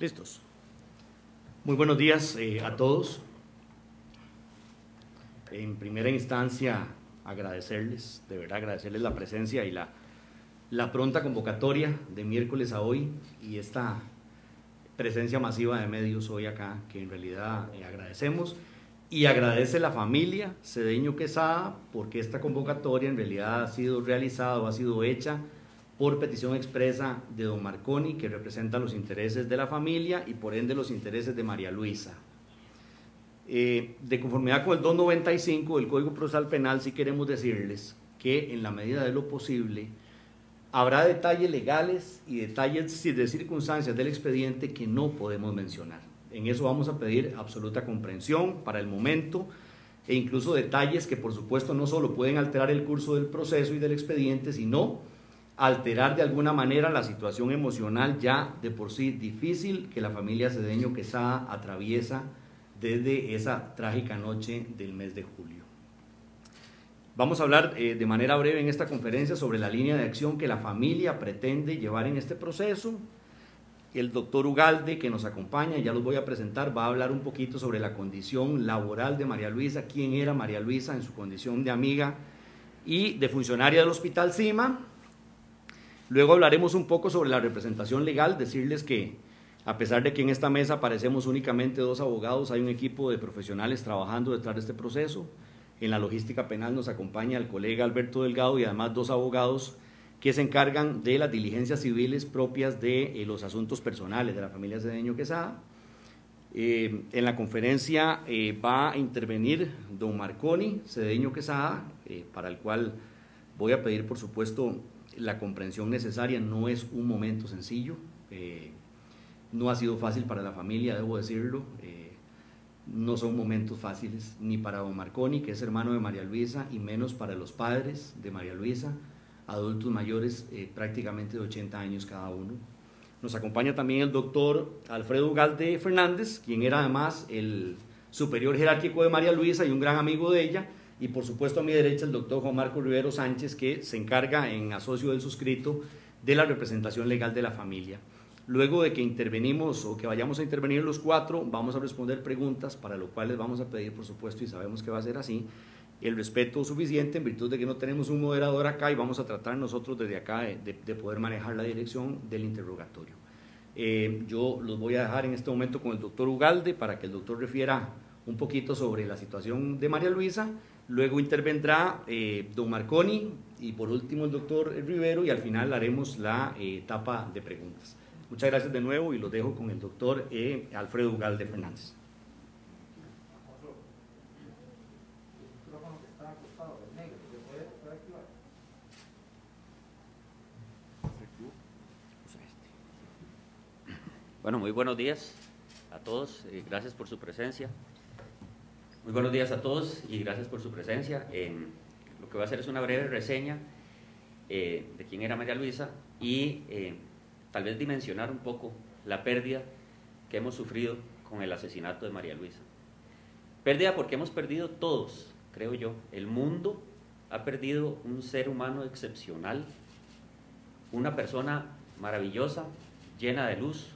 Listos. Muy buenos días eh, a todos. En primera instancia, agradecerles, de verdad agradecerles la presencia y la, la pronta convocatoria de miércoles a hoy y esta presencia masiva de medios hoy acá, que en realidad eh, agradecemos. Y agradece la familia Cedeño Quesada porque esta convocatoria en realidad ha sido realizada o ha sido hecha por petición expresa de don Marconi, que representa los intereses de la familia y por ende los intereses de María Luisa. Eh, de conformidad con el 295 del Código Procesal Penal, sí queremos decirles que en la medida de lo posible habrá detalles legales y detalles de circunstancias del expediente que no podemos mencionar. En eso vamos a pedir absoluta comprensión para el momento e incluso detalles que por supuesto no solo pueden alterar el curso del proceso y del expediente, sino alterar de alguna manera la situación emocional ya de por sí difícil que la familia Cedeño Quesada atraviesa desde esa trágica noche del mes de julio. Vamos a hablar eh, de manera breve en esta conferencia sobre la línea de acción que la familia pretende llevar en este proceso. El doctor Ugalde, que nos acompaña, ya los voy a presentar, va a hablar un poquito sobre la condición laboral de María Luisa, quién era María Luisa en su condición de amiga y de funcionaria del Hospital CIMA. Luego hablaremos un poco sobre la representación legal, decirles que a pesar de que en esta mesa aparecemos únicamente dos abogados, hay un equipo de profesionales trabajando detrás de este proceso. En la logística penal nos acompaña el colega Alberto Delgado y además dos abogados que se encargan de las diligencias civiles propias de eh, los asuntos personales de la familia Cedeño Quesada. Eh, en la conferencia eh, va a intervenir don Marconi Cedeño Quesada, para el cual voy a pedir, por supuesto, la comprensión necesaria no es un momento sencillo, eh, no ha sido fácil para la familia, debo decirlo, eh, no son momentos fáciles ni para don Marconi, que es hermano de María Luisa, y menos para los padres de María Luisa, adultos mayores eh, prácticamente de 80 años cada uno. Nos acompaña también el doctor Alfredo Galde Fernández, quien era además el superior jerárquico de María Luisa y un gran amigo de ella, y por supuesto a mi derecha el doctor Juan Marco Rivero Sánchez, que se encarga en asocio del suscrito de la representación legal de la familia. Luego de que intervenimos o que vayamos a intervenir los cuatro, vamos a responder preguntas, para lo cual les vamos a pedir, por supuesto, y sabemos que va a ser así, el respeto suficiente en virtud de que no tenemos un moderador acá y vamos a tratar nosotros desde acá de, poder manejar la dirección del interrogatorio. Eh, yo los voy a dejar en este momento con el doctor Ugalde para que el doctor refiera un poquito sobre la situación de María Luisa Luego intervendrá eh, don Marconi y por último el doctor Rivero y al final haremos la eh, etapa de preguntas. Muchas gracias de nuevo y lo dejo con el doctor eh, Alfredo Ugalde Fernández. Bueno, muy buenos días a todos. gracias por su presencia. Muy buenos días a todos y gracias por su presencia. lo que voy a hacer es una breve reseña eh, de quién era María Luisa y eh, tal vez dimensionar un poco la pérdida que hemos sufrido con el asesinato de María Luisa. Pérdida porque hemos perdido todos, creo yo. El mundo ha perdido un ser humano excepcional, una persona maravillosa, llena de luz,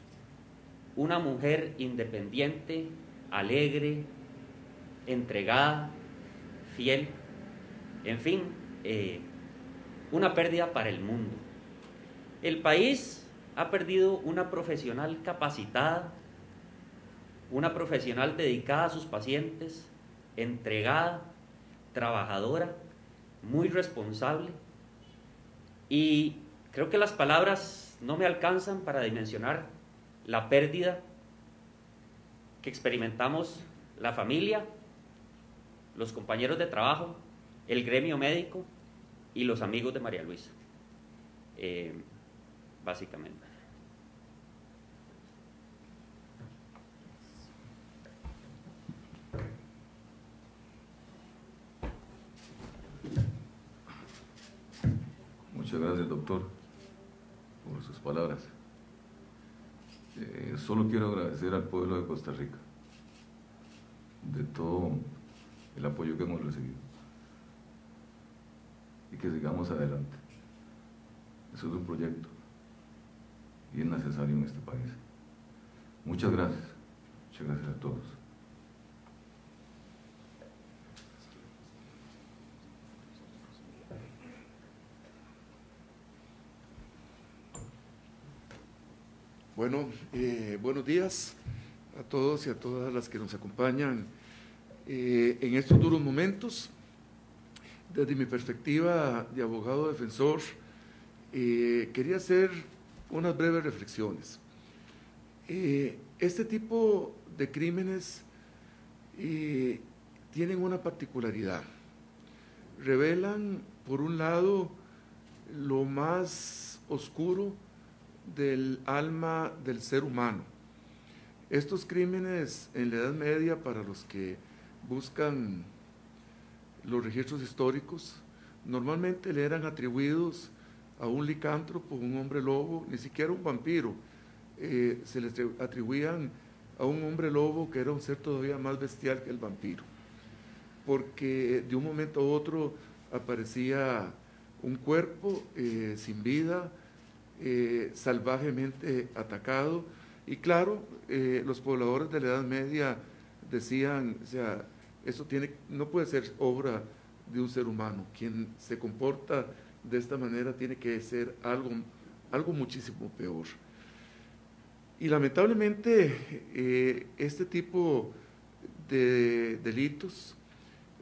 una mujer independiente, alegre, entregada, fiel, en fin, eh, una pérdida para el mundo. El país ha perdido una profesional capacitada, una profesional dedicada a sus pacientes, entregada, trabajadora, muy responsable. Y creo que las palabras no me alcanzan para dimensionar la pérdida que experimentamos la familia los compañeros de trabajo, el gremio médico y los amigos de María Luisa, eh, básicamente. Muchas gracias, doctor, por sus palabras. Eh, solo quiero agradecer al pueblo de Costa Rica de todo el apoyo que hemos recibido y que sigamos adelante. Eso es un proyecto y es necesario en este país. Muchas gracias. Muchas gracias a todos. Bueno, eh, buenos días a todos y a todas las que nos acompañan eh, en estos duros momentos. Desde mi perspectiva de abogado defensor, eh, quería hacer unas breves reflexiones. este tipo de crímenes tienen una particularidad. Revelan, por un lado, lo más oscuro del alma del ser humano. Estos crímenes en la Edad Media, para los que buscan los registros históricos, normalmente le eran atribuidos a un licántropo, un hombre lobo, ni siquiera un vampiro. Eh, se les atribuían a un hombre lobo que era un ser todavía más bestial que el vampiro, porque de un momento a otro aparecía un cuerpo eh, sin vida, eh, salvajemente atacado. Y claro, los pobladores de la Edad Media decían, o sea, eso tiene, no puede ser obra de un ser humano. Quien se comporta de esta manera tiene que ser algo, algo muchísimo peor. Y lamentablemente eh, este tipo de delitos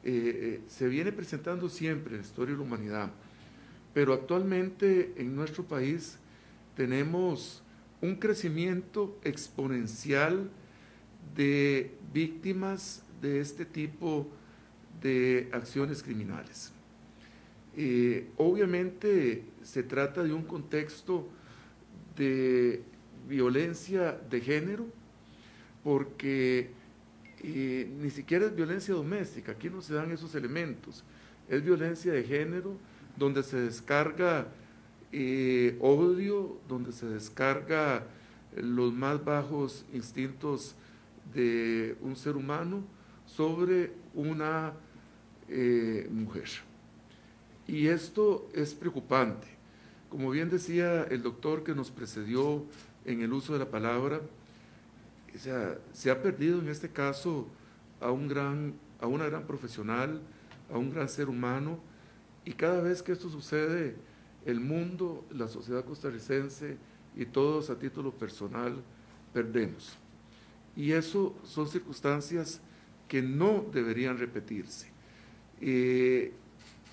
se viene presentando siempre en la historia de la humanidad, pero actualmente en nuestro país tenemos un crecimiento exponencial de víctimas de este tipo de acciones criminales. Eh, obviamente se trata de un contexto de violencia de género, porque eh, ni siquiera es violencia doméstica, aquí no se dan esos elementos, es violencia de género donde se descarga eh, odio, donde se descarga los más bajos instintos de un ser humano sobre una eh, mujer. Y esto es preocupante. Como bien decía el doctor que nos precedió en el uso de la palabra, se ha perdido en este caso a, un gran, a una gran profesional, a un gran ser humano, y cada vez que esto sucede, el mundo, la sociedad costarricense y todos a título personal perdemos. Y eso son circunstancias que no deberían repetirse. Eh,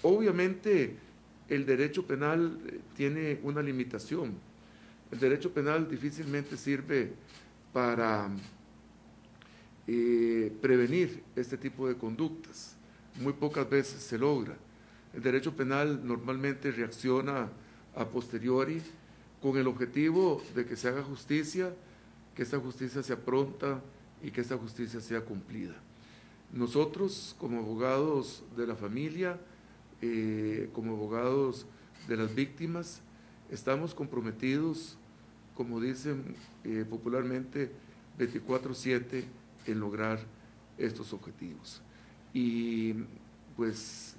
obviamente el derecho penal eh, tiene una limitación. El derecho penal difícilmente sirve para eh, prevenir este tipo de conductas. Muy pocas veces se logra. El derecho penal normalmente reacciona a posteriori con el objetivo de que se haga justicia, que esa justicia sea pronta y que esa justicia sea cumplida. Nosotros, como abogados de la familia, eh, como abogados de las víctimas, estamos comprometidos, como dicen eh, popularmente, 24/7 en lograr estos objetivos. Y pues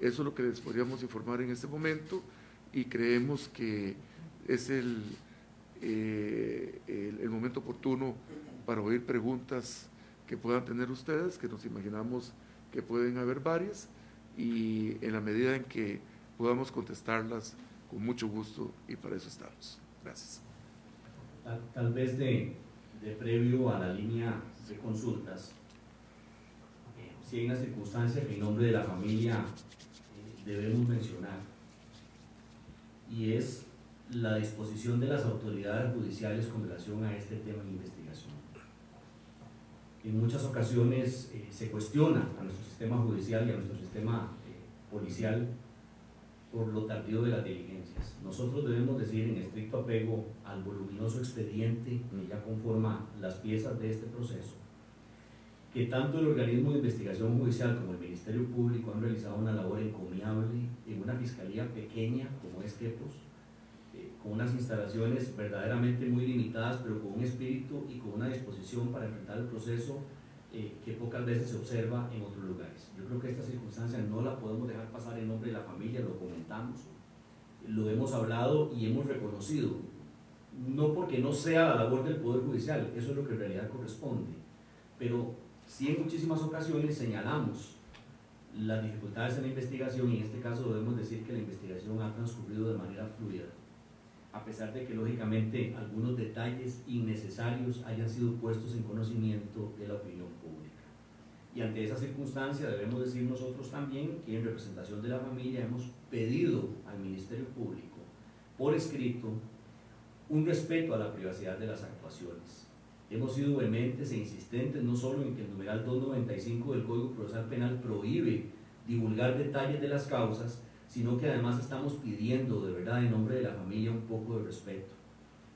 eso es lo que les podríamos informar en este momento y creemos que es el, eh, el, momento oportuno para oír preguntas que puedan tener ustedes, que nos imaginamos que pueden haber varias y en la medida en que podamos contestarlas con mucho gusto y para eso estamos. Gracias. Tal, vez de, previo a la línea de consultas, eh, si hay una circunstancia que en nombre de la familia debemos mencionar y es la disposición de las autoridades judiciales con relación a este tema de investigación. En muchas ocasiones eh, se cuestiona a nuestro sistema judicial y a nuestro sistema eh, policial por lo tardío de las diligencias. Nosotros debemos decir en estricto apego al voluminoso expediente que ya conforma las piezas de este proceso, que tanto el organismo de investigación judicial como el Ministerio Público han realizado una labor encomiable en una fiscalía pequeña como es Quepos, con unas instalaciones verdaderamente muy limitadas, pero con un espíritu y con una disposición para enfrentar el proceso eh, que pocas veces se observa en otros lugares. Yo creo que esta circunstancia no la podemos dejar pasar en nombre de la familia, lo comentamos, lo hemos hablado y hemos reconocido no porque no sea la labor del Poder Judicial, eso es lo que en realidad corresponde, pero sí en muchísimas ocasiones señalamos las dificultades en la investigación y en este caso debemos decir que la investigación ha transcurrido de manera fluida, a pesar de que lógicamente algunos detalles innecesarios hayan sido puestos en conocimiento de la opinión pública. Y ante esa circunstancia debemos decir nosotros también que en representación de la familia hemos pedido al Ministerio Público por escrito un respeto a la privacidad de las actuaciones. Hemos sido vehementes e insistentes no solo en que el numeral 295 del Código Procesal Penal prohíbe divulgar detalles de las causas, sino que además estamos pidiendo de verdad en nombre de la familia un poco de respeto.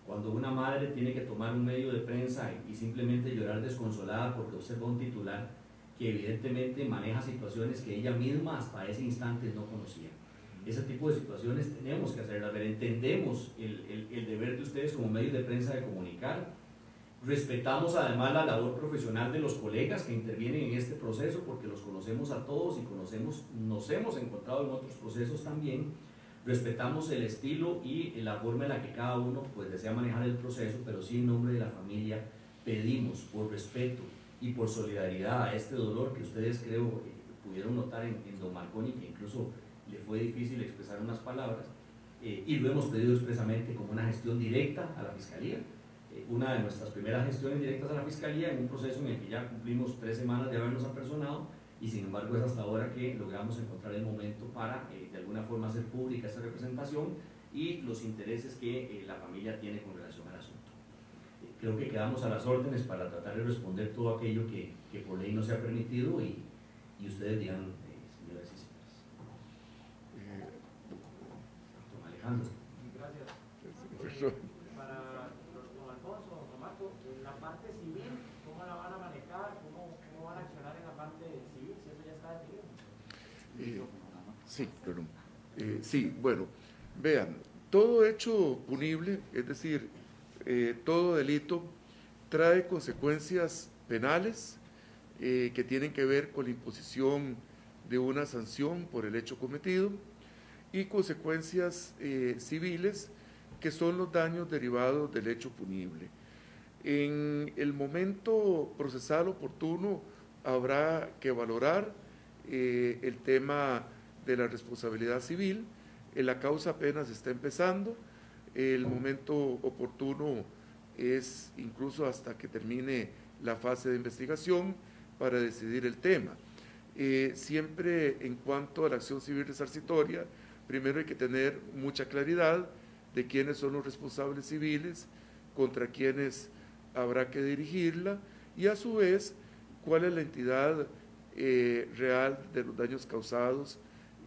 Cuando una madre tiene que tomar un medio de prensa y simplemente llorar desconsolada porque observa un titular que evidentemente maneja situaciones que ella misma hasta ese instante no conocía ese tipo de situaciones tenemos que hacerlas ver. Entendemos el, el, deber de ustedes como medios de prensa de comunicar. Respetamos además la labor profesional de los colegas que intervienen en este proceso porque los conocemos a todos y conocemos, nos hemos encontrado en otros procesos también. Respetamos el estilo y la forma en la que cada uno pues, desea manejar el proceso, pero sí en nombre de la familia pedimos por respeto y por solidaridad a este dolor que ustedes creo eh, pudieron notar en, Don Marconi, que incluso le fue difícil expresar unas palabras eh, y lo hemos pedido expresamente como una gestión directa a la Fiscalía. Eh, una de nuestras primeras gestiones directas a la Fiscalía en un proceso en el que ya cumplimos tres semanas de habernos apersonado y sin embargo es hasta ahora que logramos encontrar el momento para eh, de alguna forma hacer pública esta representación y los intereses que la familia tiene con relación al asunto. creo que quedamos a las órdenes para tratar de responder todo aquello que, que por ley no se ha permitido y, y ustedes dirán Gracias. Para don Alfonso, don Marco, la parte civil, ¿cómo la van a manejar? ¿Cómo, cómo van a accionar en la parte civil? Si eso ya está definido. Eh, sí, perdón. Eh, sí, bueno, vean, todo hecho punible, es decir, eh, todo delito, trae consecuencias penales eh, que tienen que ver con la imposición de una sanción por el hecho cometido y consecuencias civiles que son los daños derivados del hecho punible. En el momento procesal oportuno habrá que valorar el tema de la responsabilidad civil. la causa apenas está empezando. El momento oportuno es incluso hasta que termine la fase de investigación para decidir el tema. Eh, siempre en cuanto a la acción civil resarcitoria, primero hay que tener mucha claridad de quiénes son los responsables civiles, contra quiénes habrá que dirigirla y a su vez cuál es la entidad eh, real de los daños causados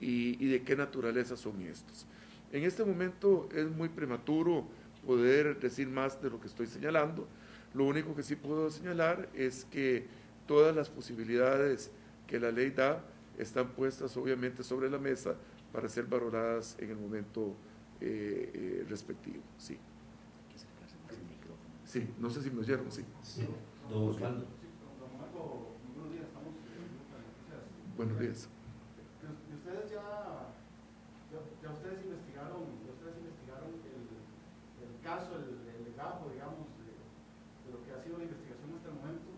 y, y, de qué naturaleza son estos. En este momento es muy prematuro poder decir más de lo que estoy señalando. Lo único que sí puedo señalar es que todas las posibilidades que la ley da están puestas obviamente sobre la mesa para ser valoradas en el momento eh, eh, respectivo. Sí. Sí, no sé si me oyeron, sí. sí. Días. Buenos días. Ustedes ya, ya, ustedes investigaron, ustedes investigaron el, el caso, el, el legajo, digamos, de, de, lo que ha sido la investigación hasta el momento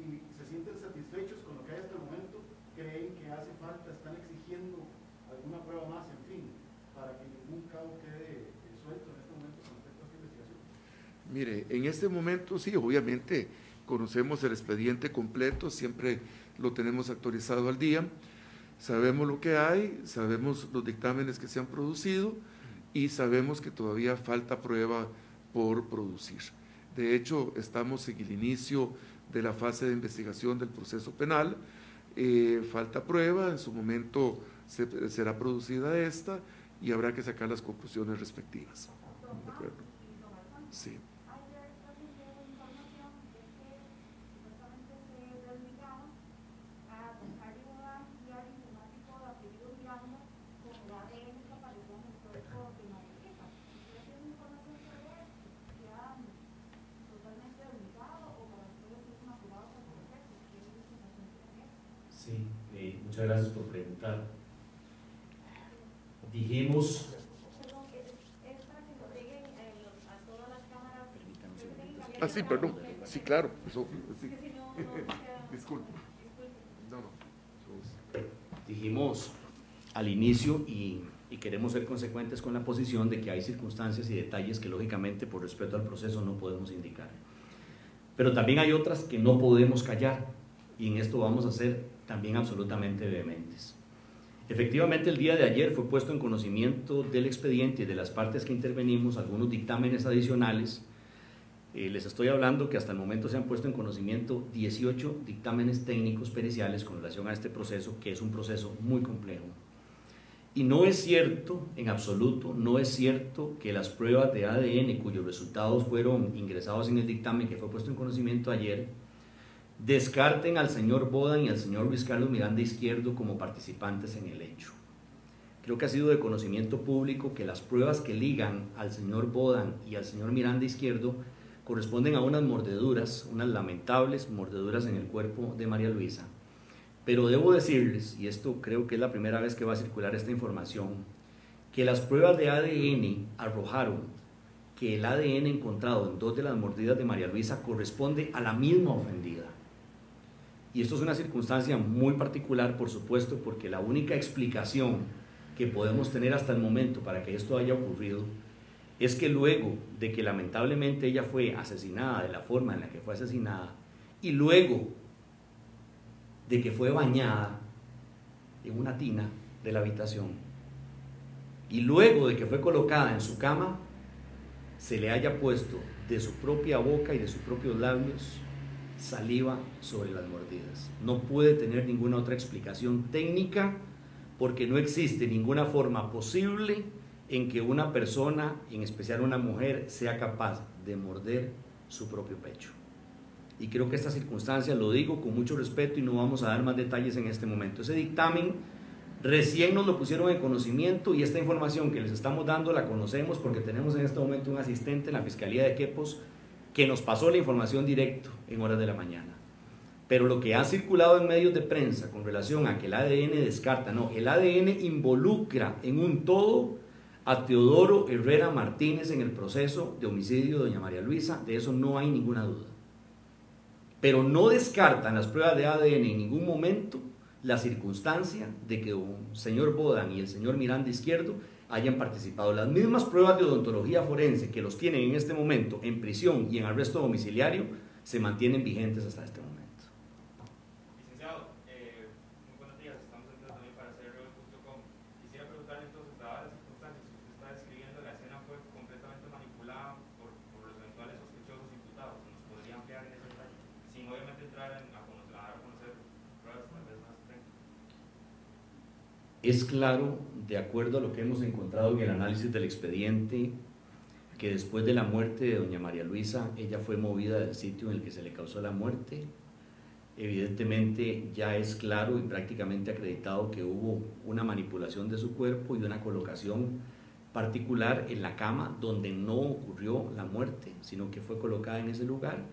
y se sienten satisfechos con lo que hay hasta el momento, creen que hace falta, están exigiendo una prueba más, en fin, para que ningún cabo quede suelto en este momento con respecto a esta investigación? Mire, en este momento sí, obviamente conocemos el expediente completo, siempre lo tenemos actualizado al día, sabemos lo que hay, sabemos los dictámenes que se han producido y sabemos que todavía falta prueba por producir. De hecho, estamos en el inicio de la fase de investigación del proceso penal, eh, falta prueba, en su momento se, será producida esta y habrá que sacar las conclusiones respectivas. ¿De acuerdo? Sí eh, muchas gracias por preguntar dijimos... Perdón, es, para que lo lleguen a todas las Ah, sí, perdón. Sí, claro. Eso, sí. Disculpe. No, no. Dijimos al inicio y, y queremos ser consecuentes con la posición de que hay circunstancias y detalles que lógicamente por respeto al proceso no podemos indicar. Pero también hay otras que no podemos callar y en esto vamos a ser también absolutamente vehementes. Efectivamente, el día de ayer fue puesto en conocimiento del expediente y de las partes que intervenimos algunos dictámenes adicionales. Eh, les estoy hablando que hasta el momento se han puesto en conocimiento 18 dictámenes técnicos periciales con relación a este proceso, que es un proceso muy complejo. Y no es cierto, en absoluto, no es cierto que las pruebas de ADN cuyos resultados fueron ingresados en el dictamen que fue puesto en conocimiento ayer, descarten al señor Bodan y al señor Luis Carlos Miranda Izquierdo como participantes en el hecho. Creo que ha sido de conocimiento público que las pruebas que ligan al señor Bodan y al señor Miranda Izquierdo corresponden a unas mordeduras, unas lamentables mordeduras en el cuerpo de María Luisa. Pero debo decirles, y esto creo que es la primera vez que va a circular esta información, que las pruebas de ADN arrojaron que el ADN encontrado en dos de las mordidas de María Luisa corresponde a la misma ofendida. Y esto es una circunstancia muy particular, por supuesto, porque la única explicación que podemos tener hasta el momento para que esto haya ocurrido es que luego de que lamentablemente ella fue asesinada de la forma en la que fue asesinada y luego de que fue bañada en una tina de la habitación y luego de que fue colocada en su cama, se le haya puesto de su propia boca y de sus propios labios saliva sobre las mordidas. No puede tener ninguna otra explicación técnica porque no existe ninguna forma posible en que una persona, en especial una mujer, sea capaz de morder su propio pecho. Y creo que esta circunstancia lo digo con mucho respeto y no vamos a dar más detalles en este momento. Ese dictamen recién nos lo pusieron en conocimiento y esta información que les estamos dando la conocemos porque tenemos en este momento un asistente en la Fiscalía de Quepos que nos pasó la información directo en horas de la mañana. Pero lo que ha circulado en medios de prensa con relación a que el ADN descarta, no, el ADN involucra en un todo a Teodoro Herrera Martínez en el proceso de homicidio de doña María Luisa, de eso no hay ninguna duda. Pero no descartan las pruebas de ADN en ningún momento la circunstancia de que un señor Bodan y el señor Miranda Izquierdo hayan participado. Las mismas pruebas de odontología forense que los tienen en este momento en prisión y en arresto domiciliario se mantienen vigentes hasta este momento. Licenciado, eh, muy buenos días. Estamos entrando también para hacerreo.com. Quisiera preguntarle entonces, dadas las circunstancias que usted está describiendo, la escena fue completamente manipulada por, por los eventuales sospechosos imputados. ¿Nos podría ampliar en ese detalle? Sin obviamente entrar en, a, conocer, a dar a conocer pruebas tal vez más técnicas. Es claro, de acuerdo a lo que hemos encontrado en el análisis del expediente, que después de la muerte de doña María Luisa, ella fue movida del sitio en el que se le causó la muerte. Evidentemente ya es claro y prácticamente acreditado que hubo una manipulación de su cuerpo y una colocación particular en la cama donde no ocurrió la muerte, sino que fue colocada en ese lugar,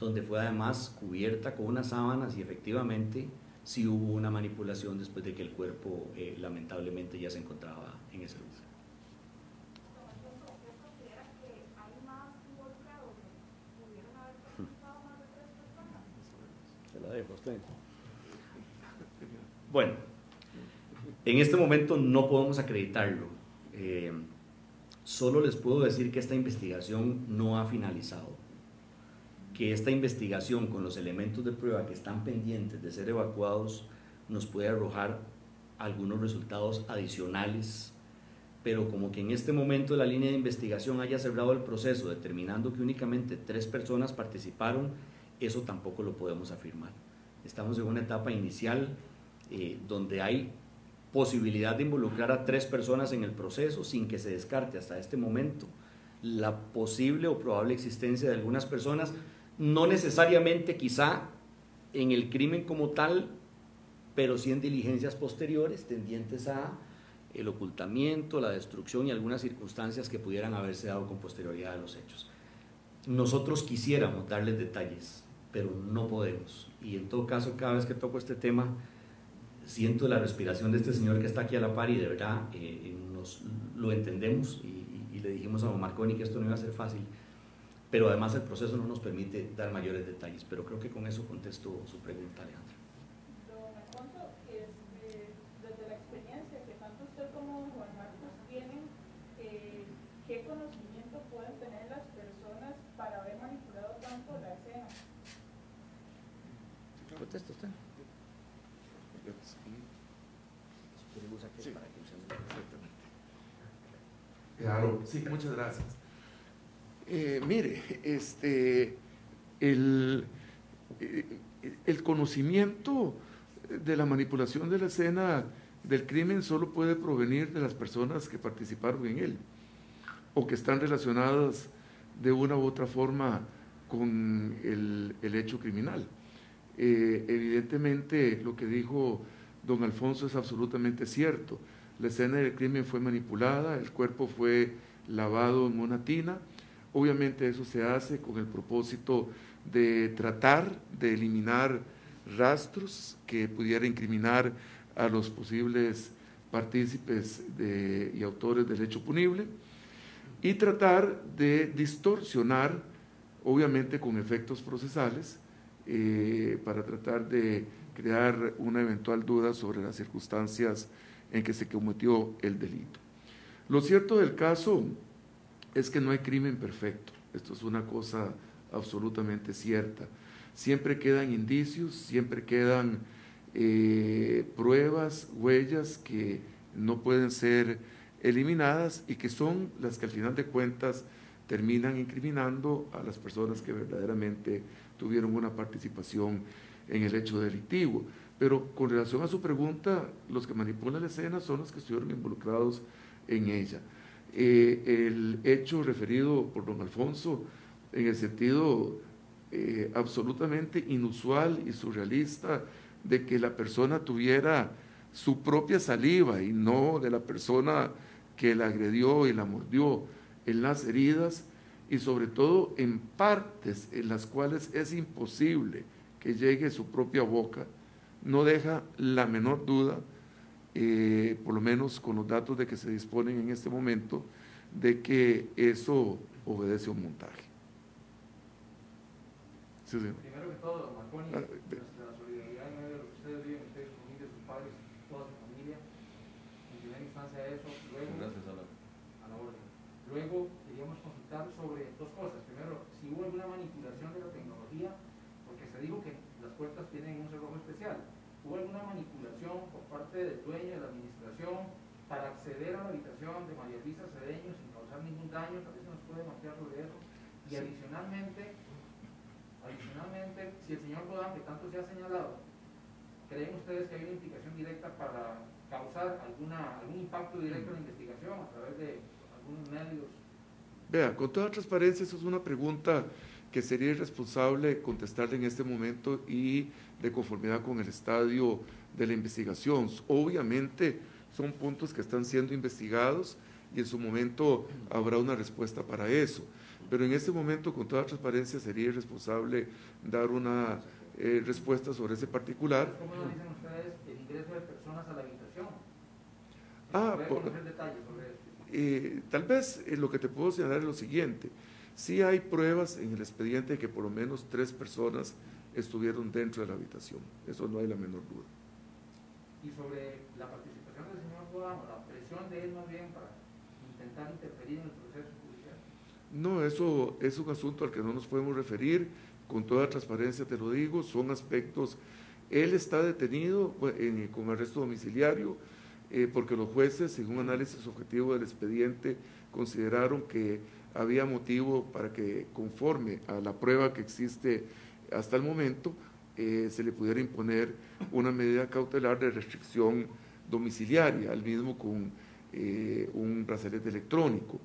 donde fue además cubierta con unas sábanas y efectivamente sí hubo una manipulación después de que el cuerpo eh, lamentablemente ya se encontraba en ese lugar. Se la dejo a usted. Bueno, en este momento no podemos acreditarlo. Eh, solo les puedo decir que esta investigación no ha finalizado. Que esta investigación con los elementos de prueba que están pendientes de ser evacuados nos puede arrojar algunos resultados adicionales, pero como que en este momento la línea de investigación haya cerrado el proceso determinando que únicamente tres personas participaron, eso tampoco lo podemos afirmar. Estamos en una etapa inicial eh, donde hay posibilidad de involucrar a tres personas en el proceso sin que se descarte hasta este momento la posible o probable existencia de algunas personas, no necesariamente quizá en el crimen como tal, pero sí en diligencias posteriores tendientes a el ocultamiento, la destrucción y algunas circunstancias que pudieran haberse dado con posterioridad a los hechos. Nosotros quisiéramos darles detalles, pero no podemos. Y en todo caso, cada vez que toco este tema, siento la respiración de este señor que está aquí a la par y de verdad eh, nos, lo entendemos y, y, le dijimos a don Marconi que esto no iba a ser fácil. Pero además el proceso no nos permite dar mayores detalles, pero creo que con eso contesto su pregunta, Alejandra. Don Alfonso, desde la experiencia que tanto usted como don Juan Marcos tienen, ¿qué conocimiento pueden tener las personas para haber manipulado tanto la escena? ¿Contesto usted? Sí. Claro, sí, muchas gracias. Eh, mire, este, el, eh, el conocimiento de la manipulación de la escena del crimen solo puede provenir de las personas que participaron en él o que están relacionadas de una u otra forma con el, el hecho criminal. Eh, evidentemente, lo que dijo don Alfonso es absolutamente cierto. La escena del crimen fue manipulada, el cuerpo fue lavado en una tina. Obviamente eso se hace con el propósito de tratar de eliminar rastros que pudiera incriminar a los posibles partícipes y autores del hecho punible y tratar de distorsionar, obviamente con efectos procesales, eh, para tratar de crear una eventual duda sobre las circunstancias en que se cometió el delito. Lo cierto del caso es que no hay crimen perfecto, esto es una cosa absolutamente cierta. Siempre quedan indicios, siempre quedan eh, pruebas, huellas que no pueden ser eliminadas y que son las que al final de cuentas terminan incriminando a las personas que verdaderamente tuvieron una participación en el hecho delictivo. Pero con relación a su pregunta, los que manipulan la escena son los que estuvieron involucrados en ella. Eh, el hecho referido por don Alfonso, en el sentido eh, absolutamente inusual y surrealista de que la persona tuviera su propia saliva y no de la persona que la agredió y la mordió en las heridas y sobre todo en partes en las cuales es imposible que llegue su propia boca, no deja la menor duda, eh, por lo menos con los datos de que se disponen en este momento, de que eso obedece a un montaje. Sí, sí. Primero que todo, Marconi, ah, nuestra solidaridad en medio de lo que ustedes viven, ustedes, su familia, sus padres, toda su familia. En primera instancia eso, luego... Gracias a la... A la orden. Luego queríamos consultar sobre dos cosas. Primero, si hubo alguna manipulación de la tecnología, porque se dijo que las puertas tienen un cerrojo especial. ¿Hubo alguna manipulación por parte del dueño de la administración para acceder a la habitación de María Luisa Cedeño sin causar ningún daño? Tal vez se nos puede mapear sobre eso. Y adicionalmente, adicionalmente, si el señor Godán, que tanto se ha señalado, ¿creen ustedes que hay una implicación directa para causar alguna, algún impacto directo en la investigación a través de algunos medios Vea, con toda transparencia, eso es una pregunta que sería irresponsable contestarle en este momento y de conformidad con el estadio de la investigación. Obviamente son puntos que están siendo investigados y en su momento habrá una respuesta para eso. Pero en este momento, con toda transparencia, sería irresponsable dar una eh, respuesta sobre ese particular. ¿Cómo lo dicen ustedes el ingreso de personas a la habitación? Ah, por, detalles sobre? Eh, tal vez eh, lo que te puedo señalar es lo siguiente. Sí hay pruebas en el expediente de que por lo menos tres personas estuvieron dentro de la habitación. Eso no hay la menor duda. Y sobre la participación del señor Guadamo, la presión de él más bien para intentar interferir en el proceso judicial. No, eso es un asunto al que no nos podemos referir. Con toda transparencia te lo digo, son aspectos. Él está detenido pues, con arresto domiciliario eh, porque los jueces, en un análisis objetivo del expediente, consideraron que había motivo para que, conforme a la prueba que existe hasta el momento, eh, se le pudiera imponer una medida cautelar de restricción domiciliaria, al mismo con eh, un brazalete electrónico.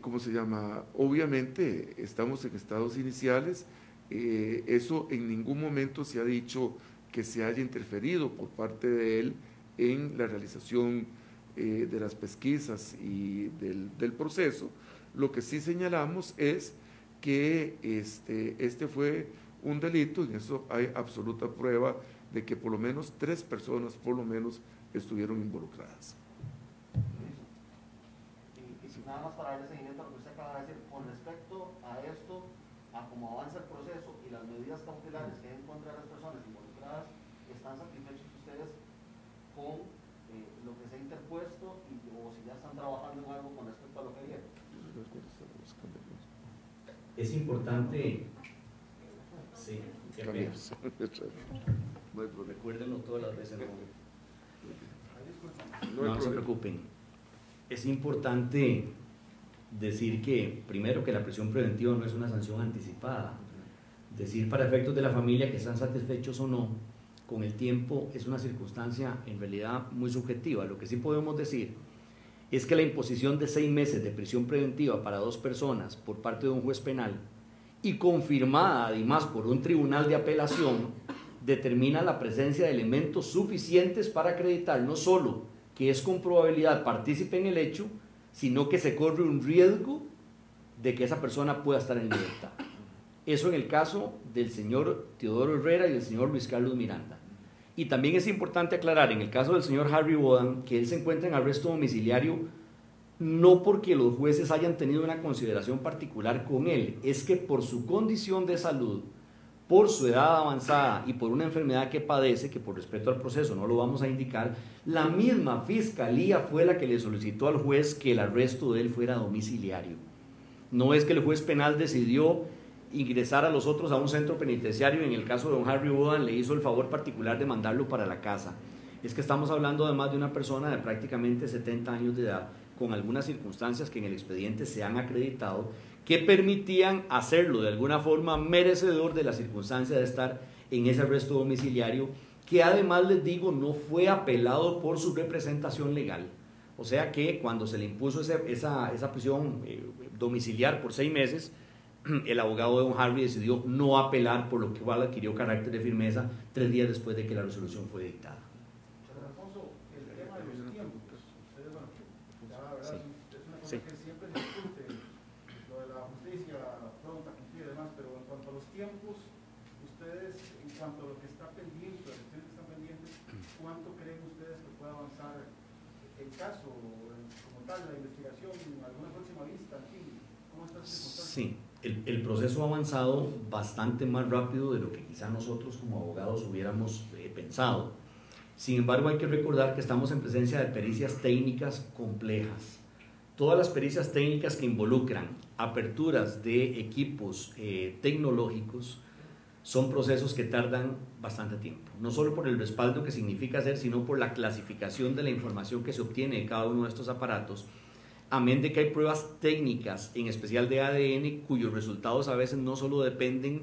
¿Cómo se llama? Obviamente estamos en estados iniciales, eso en ningún momento se ha dicho que se haya interferido por parte de él en la realización eh, de las pesquisas y del, proceso. Lo que sí señalamos es que este, este fue un delito, y en eso hay absoluta prueba de que por lo menos tres personas, por lo menos, estuvieron involucradas. nada más para darle seguimiento a lo que usted acaba de decir, con respecto a esto, a cómo avanza el proceso y las medidas cautelares que hay en contra de las personas involucradas, ¿están satisfechos ustedes con eh, lo que se ha interpuesto y, o si ya están trabajando en algo con respecto a lo que viene? Es importante, sí, qué pena. Recuérdenlo todas las veces. No, No hay no se preocupen. Es importante decir que, primero, que la prisión preventiva no es una sanción anticipada. Decir para efectos de la familia que están satisfechos o no, con el tiempo es una circunstancia en realidad muy subjetiva. Lo que sí podemos decir es que la imposición de seis meses de prisión preventiva para dos personas por parte de un juez penal y confirmada además por un tribunal de apelación determina la presencia de elementos suficientes para acreditar no solo que es con probabilidad partícipe en el hecho, sino que se corre un riesgo de que esa persona pueda estar en libertad. Eso en el caso del señor Teodoro Herrera y del señor Luis Carlos Miranda. Y también es importante aclarar en el caso del señor Harry Bodan que él se encuentra en arresto domiciliario no porque los jueces hayan tenido una consideración particular con él, es que por su condición de salud, por su edad avanzada y por una enfermedad que padece, que por respeto al proceso no lo vamos a indicar, la misma fiscalía fue la que le solicitó al juez que el arresto de él fuera domiciliario. No es que el juez penal decidió ingresar a los otros a un centro penitenciario en el caso de don Harry Bodan le hizo el favor particular de mandarlo para la casa. Es que estamos hablando además de una persona de prácticamente 70 años de edad con algunas circunstancias que en el expediente se han acreditado que permitían hacerlo de alguna forma merecedor de la circunstancia de estar en ese arresto domiciliario, que además les digo no fue apelado por su representación legal. O sea que cuando se le impuso ese- esa, esa prisión eh, domiciliar por seis meses, el abogado de don Harvey decidió no apelar, por lo que igual adquirió carácter de firmeza tres días después de que la resolución fue dictada. Don Alfonso, el tema de los tiempos, ustedes, bueno, ya, ¿verdad? Sí. es una cosa Sí. que siempre se discute, lo de la justicia pronta, cumplir y demás, pero en cuanto a los tiempos, ustedes, en cuanto a lo que está pendiente, las acciones que están pendientes, ¿cuánto creen ustedes que pueda avanzar el caso, el- como tal, la investigación, alguna próxima vista, en fin, ¿cómo está esa circunstancia? Sí, el, proceso ha avanzado bastante más rápido de lo que quizá nosotros como abogados hubiéramos eh, pensado. Sin embargo, hay que recordar que estamos en presencia de pericias técnicas complejas. Todas las pericias técnicas que involucran aperturas de equipos eh, tecnológicos son procesos que tardan bastante tiempo. No solo por el respaldo que significa hacer, sino por la clasificación de la información que se obtiene de cada uno de estos aparatos amén de que hay pruebas técnicas, en especial de ADN, cuyos resultados a veces no solo dependen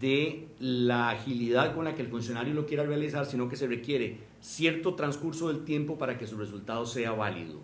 de la agilidad con la que el funcionario lo quiera realizar, sino que se requiere cierto transcurso del tiempo para que su resultado sea válido.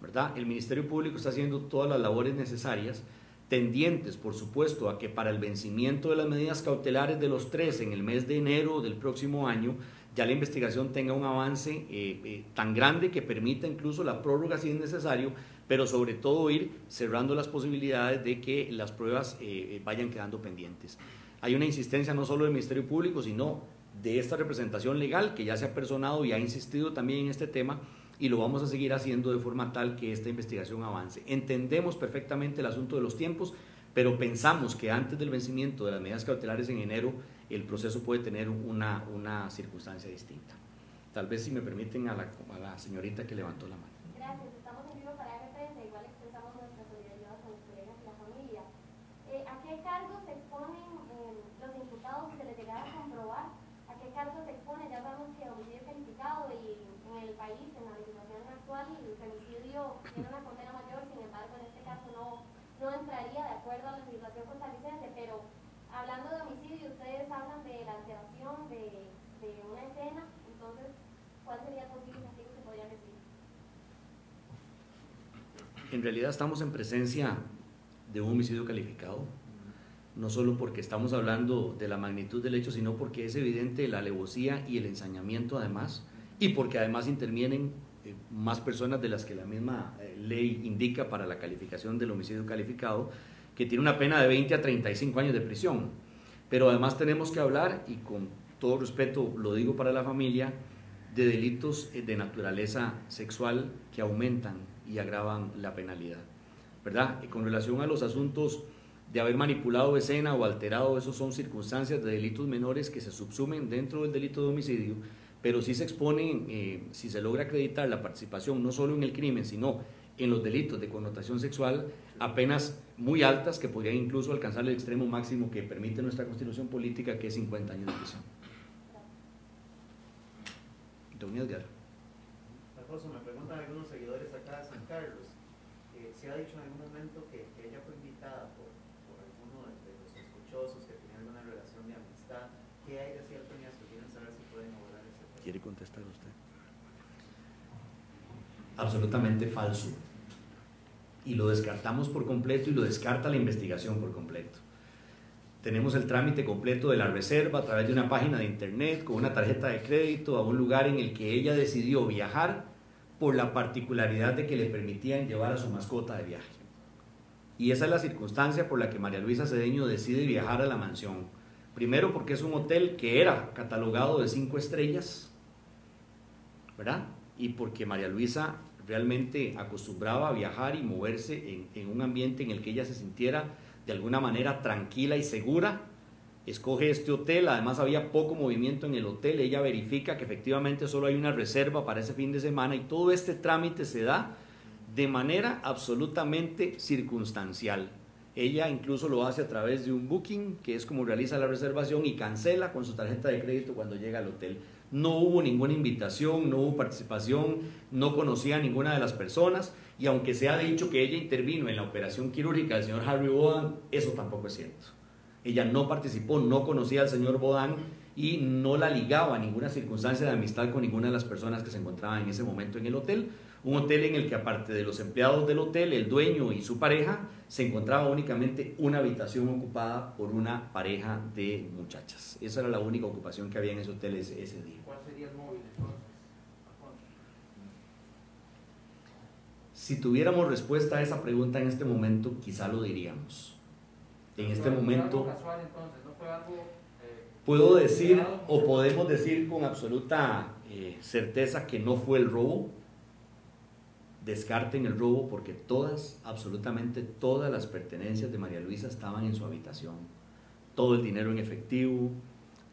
¿verdad? El Ministerio Público está haciendo todas las labores necesarias, tendientes, por supuesto, a que para el vencimiento de las medidas cautelares de los tres en el mes de enero del próximo año, ya la investigación tenga un avance eh, eh, tan grande que permita incluso la prórroga si es necesario, pero sobre todo ir cerrando las posibilidades de que las pruebas eh, vayan quedando pendientes. Hay una insistencia no solo del Ministerio Público, sino de esta representación legal que ya se ha personado y ha insistido también en este tema y lo vamos a seguir haciendo de forma tal que esta investigación avance. Entendemos perfectamente el asunto de los tiempos, pero pensamos que antes del vencimiento de las medidas cautelares en enero, el proceso puede tener una, una circunstancia distinta. Tal vez si me permiten a la, a la señorita que levantó la mano. Gracias, estamos en vivo para RPS, igual expresamos nuestra solidaridad con los colegas y la familia. Eh, ¿A qué cargos se exponen eh, los imputados si se les llegara a comprobar? ¿A qué cargos se exponen? Ya sabemos que homicidio calificado y en el país, en la legislación actual, el femicidio tiene una condena mayor, sin embargo, en este caso no, no entraría de acuerdo a la legislación costarricense, pero hablando de homicidio, ustedes hablan de la alteración de, de una escena, entonces, ¿cuál sería el posible castigo que podrían recibir? En realidad estamos en presencia de un homicidio calificado, no solo porque estamos hablando de la magnitud del hecho, sino porque es evidente la alevosía y el ensañamiento además, y porque además intervienen eh, más personas de las que la misma eh, ley indica para la calificación del homicidio calificado, que tiene una pena de 20 a 35 años de prisión. Pero además tenemos que hablar, y con todo respeto lo digo para la familia, de delitos eh, de naturaleza sexual que aumentan y agravan la penalidad. ¿Verdad? Y con relación a los asuntos de haber manipulado escena o alterado, esos son circunstancias de delitos menores que se subsumen dentro del delito de homicidio, pero sí se exponen, eh, si se logra acreditar la participación no solo en el crimen, sino en los delitos de connotación sexual, apenas muy altas que podrían incluso alcanzar el extremo máximo que permite nuestra constitución política, que es 50 años de prisión. Edgar. Alfonso, me preguntan algunos seguidores de San Carlos. Eh, se ha dicho en algún momento que, que ella fue invitada por, por alguno de, de los sospechosos que tenían alguna relación de amistad. ¿Qué hay de cierto en eso? Quieren saber si pueden abordar ese tema. ¿Quiere contestar usted? Absolutamente falso. Y lo descartamos por completo y lo descarta la investigación por completo. Tenemos el trámite completo de la reserva a través de una página de internet con una tarjeta de crédito a un lugar en el que ella decidió viajar por la particularidad de que le permitían llevar a su mascota de viaje. Y esa es la circunstancia por la que María Luisa Cedeño decide viajar a la mansión. Primero porque es un hotel que era catalogado de cinco estrellas, ¿verdad? Y porque María Luisa realmente acostumbraba a viajar y moverse en, en un ambiente en el que ella se sintiera de alguna manera tranquila y segura. Escoge este hotel, además había poco movimiento en el hotel, ella verifica que efectivamente solo hay una reserva para ese fin de semana y todo este trámite se da de manera absolutamente circunstancial. Ella incluso lo hace a través de un booking, que es como realiza la reservación y cancela con su tarjeta de crédito cuando llega al hotel. No hubo ninguna invitación, no hubo participación, no conocía a ninguna de las personas y aunque se ha dicho que ella intervino en la operación quirúrgica del señor Harry Bodan, eso tampoco es cierto. Ella no participó, no conocía al señor Bodan y no la ligaba a ninguna circunstancia de amistad con ninguna de las personas que se encontraban en ese momento en el hotel. Un hotel en el que aparte de los empleados del hotel, el dueño y su pareja, se encontraba únicamente una habitación ocupada por una pareja de muchachas. Esa era la única ocupación que había en ese hotel ese, ese día. ¿Cuál sería el móvil entonces? Si tuviéramos respuesta a esa pregunta en este momento, quizá lo diríamos. En este momento eh, puedo decir o podemos decir con absoluta eh, certeza que no fue el robo. Descarten el robo porque todas, absolutamente todas las pertenencias de María Luisa estaban en su habitación. Todo el dinero en efectivo,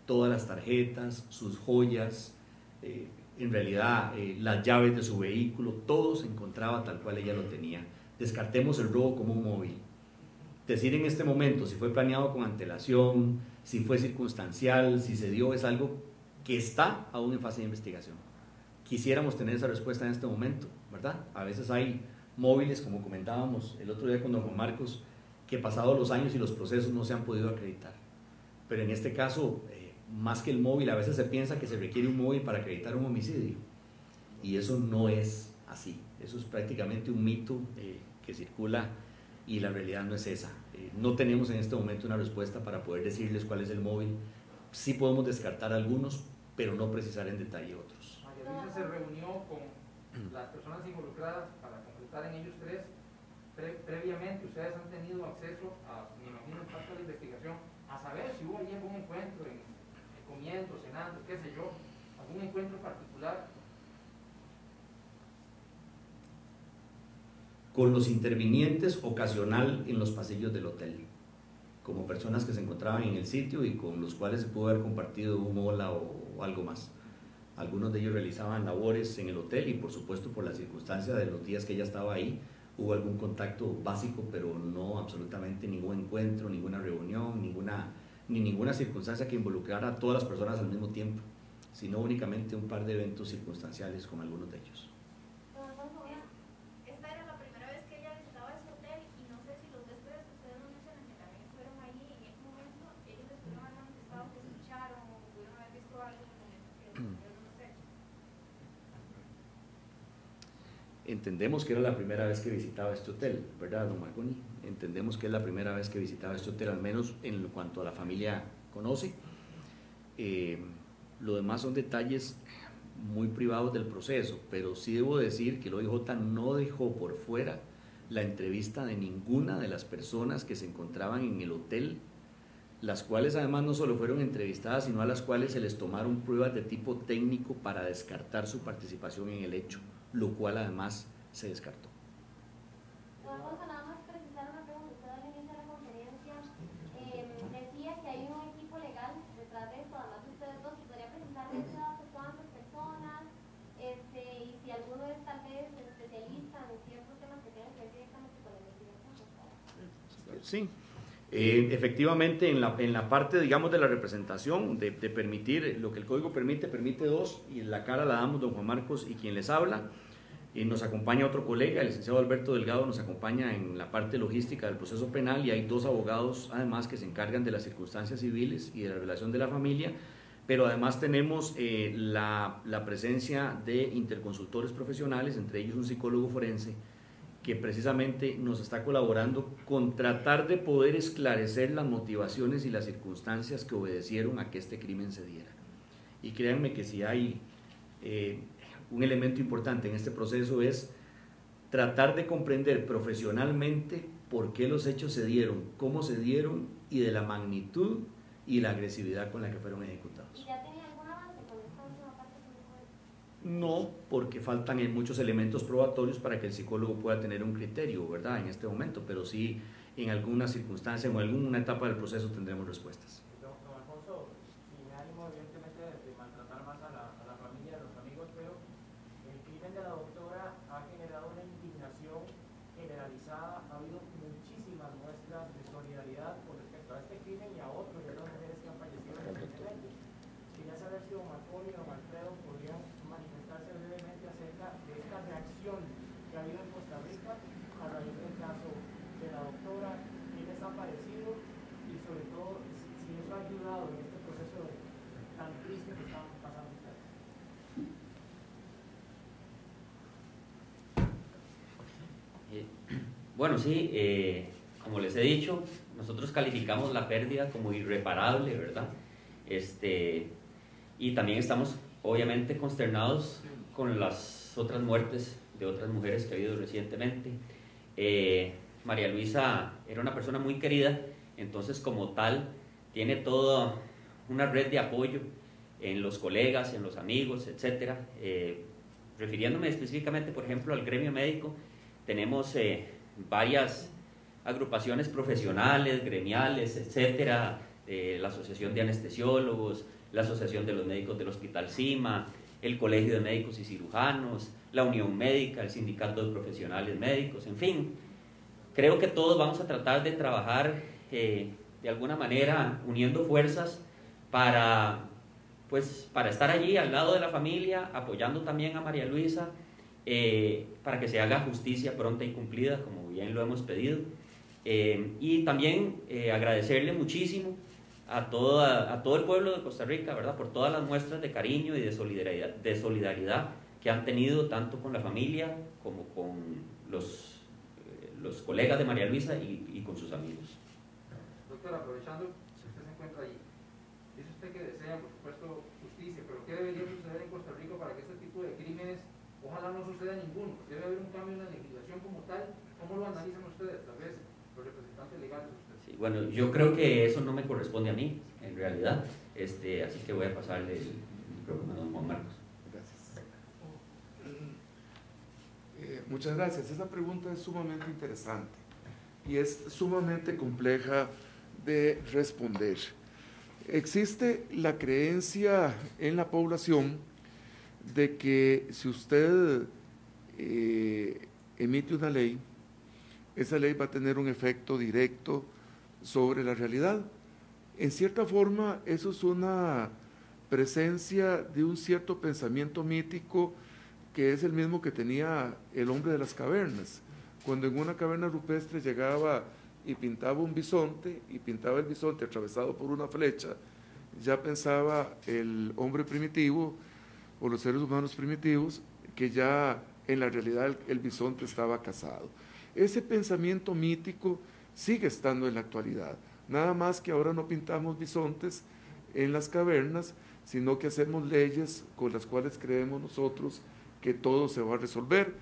todas las tarjetas, sus joyas, eh, en realidad eh, las llaves de su vehículo, todo se encontraba tal cual ella lo tenía. Descartemos el robo como un móvil. Decir en este momento si fue planeado con antelación, si fue circunstancial, si se dio, es algo que está aún en fase de investigación. Quisiéramos tener esa respuesta en este momento, ¿verdad? A veces hay móviles, como comentábamos el otro día con don Juan Marcos, que pasados los años y los procesos no se han podido acreditar. Pero en este caso, eh, más que el móvil, a veces se piensa que se requiere un móvil para acreditar un homicidio. Y eso no es así. Eso es prácticamente un mito eh, que circula y la realidad no es esa. Eh, no tenemos en este momento una respuesta para poder decirles cuál es el móvil. Sí podemos descartar algunos, pero no precisar en detalle otros. María Luisa se reunió con las personas involucradas para completar en ellos tres. Pre- previamente ustedes han tenido acceso a, me imagino, parte de la investigación, a saber si hubo allí algún encuentro, en, en comiendo, cenando, qué sé yo, algún encuentro particular. Con los intervinientes ocasional en los pasillos del hotel, como personas que se encontraban en el sitio y con los cuales se pudo haber compartido un hola o, algo más. Algunos de ellos realizaban labores en el hotel y por supuesto por la circunstancia de los días que ella estaba ahí, hubo algún contacto básico, pero no absolutamente ningún encuentro, ninguna reunión, ninguna, ni ninguna circunstancia que involucrara a todas las personas al mismo tiempo, sino únicamente un par de eventos circunstanciales con algunos de ellos. Don Alfonso, una- esta era la primera vez que ella visitaba ese hotel y no sé si los huéspedes que ustedes nos mencionan que también estuvieron ahí en ese momento, ellos les pudieron haber manifestado que escucharon o pudieron haber visto algo en el momento que ocurrieron los hechos. Entendemos que era la primera vez que visitaba este hotel, ¿verdad, don Marconi? Entendemos que es la primera vez que visitaba este hotel, al menos en cuanto a la familia conoce. Eh, lo demás son detalles muy privados del proceso, pero sí debo decir que el OIJ no dejó por fuera la entrevista de ninguna de las personas que se encontraban en el hotel las cuales además no solo fueron entrevistadas, sino a las cuales se les tomaron pruebas de tipo técnico para descartar su participación en el hecho, lo cual además se descartó. Don Alfonso, nada más precisar una pregunta. Usted al inicio de la conferencia eh, decía que hay un equipo legal detrás de esto, además de ustedes dos. ¿Podría usted hace cuántas personas? Este, y si alguno es tal vez especialista en ciertos temas que tienen que ver directamente con la investigación. Sí. Eh, efectivamente, en la, en la parte, digamos, de la representación, de, de permitir, lo que el código permite, permite dos, y la cara la damos don Juan Marcos y quien les habla. Y nos acompaña otro colega, el licenciado Alberto Delgado, nos acompaña en la parte logística del proceso penal y hay dos abogados además que se encargan de las circunstancias civiles y de la relación de la familia, pero además tenemos eh, la, la presencia de interconsultores profesionales, entre ellos un psicólogo forense, que precisamente nos está colaborando con tratar de poder esclarecer las motivaciones y las circunstancias que obedecieron a que este crimen se diera. Y créanme que si hay eh, un elemento importante en este proceso es tratar de comprender profesionalmente por qué los hechos se dieron, cómo se dieron y de la magnitud y la agresividad con la que fueron ejecutados. ¿Y ya tenía algún avance con esta última parte? No, porque faltan muchos elementos probatorios para que el psicólogo pueda tener un criterio, ¿verdad? En este momento, pero sí en alguna circunstancia o en alguna etapa del proceso tendremos respuestas. Don, don Alfonso, sin ánimo evidentemente de, de maltratar más a la, a la familia, a los amigos, pero el crimen de la doctora ha generado una indignación generalizada. Ha habido muchísimas muestras de solidaridad con respecto a este crimen y a otros de las mujeres que han fallecido recientemente. Don Marconi o Alfredo podrían manifestarse brevemente acerca de esta reacción que ha habido en Costa Rica a raíz del caso de la doctora, qué les ha parecido y sobre todo si, eso ha ayudado en este proceso tan triste que están pasando ustedes. Eh, Bueno, sí, eh, como les he dicho, nosotros calificamos la pérdida como irreparable, ¿verdad? Este, y también estamos obviamente consternados con las otras muertes de otras mujeres que ha habido recientemente. Eh, María Luisa era una persona muy querida, entonces como tal tiene toda una red de apoyo en los colegas, en los amigos, etc. refiriéndome específicamente, por ejemplo, al gremio médico, tenemos eh, varias agrupaciones profesionales, gremiales, etcétera, eh, la Asociación de Anestesiólogos, la Asociación de los Médicos del Hospital CIMA, el Colegio de Médicos y Cirujanos, la Unión Médica, el Sindicato de Profesionales Médicos, en fin. Creo que todos vamos a tratar de trabajar eh, de alguna manera uniendo fuerzas para, pues, para estar allí al lado de la familia, apoyando también a María Luisa, eh, para que se haga justicia pronta y cumplida, como bien lo hemos pedido. Eh, y también agradecerle muchísimo a, toda, a todo el pueblo de Costa Rica, ¿verdad? Por todas las muestras de cariño y de solidaridad, de solidaridad que han tenido tanto con la familia como con los, eh, los colegas de María Luisa y, y con sus amigos. Doctor, aprovechando que usted se encuentra allí, dice usted que desea, por supuesto, justicia, pero ¿qué debería suceder en Costa Rica para que este tipo de crímenes, ojalá no suceda ninguno? Debe haber un cambio en la legislación como tal. ¿Cómo lo analizan ustedes, tal vez, los representantes legales de? Sí, bueno, yo creo que eso no me corresponde a mí, en realidad, este, así que voy a pasarle el micrófono a don Juan Marcos. Gracias. Eh, muchas gracias. Esa pregunta es sumamente interesante y es sumamente compleja de responder. Existe la creencia en la población de que si usted eh, emite una ley, esa ley va a tener un efecto directo sobre la realidad. En cierta forma, eso es una presencia de un cierto pensamiento mítico que es el mismo que tenía el hombre de las cavernas. Cuando en una caverna rupestre llegaba y pintaba un bisonte, y pintaba el bisonte atravesado por una flecha, ya pensaba el hombre primitivo o los seres humanos primitivos que ya en la realidad el, el bisonte estaba casado. Ese pensamiento mítico sigue estando en la actualidad. Nada más que ahora no pintamos bisontes en las cavernas, sino que hacemos leyes con las cuales creemos nosotros que todo se va a resolver.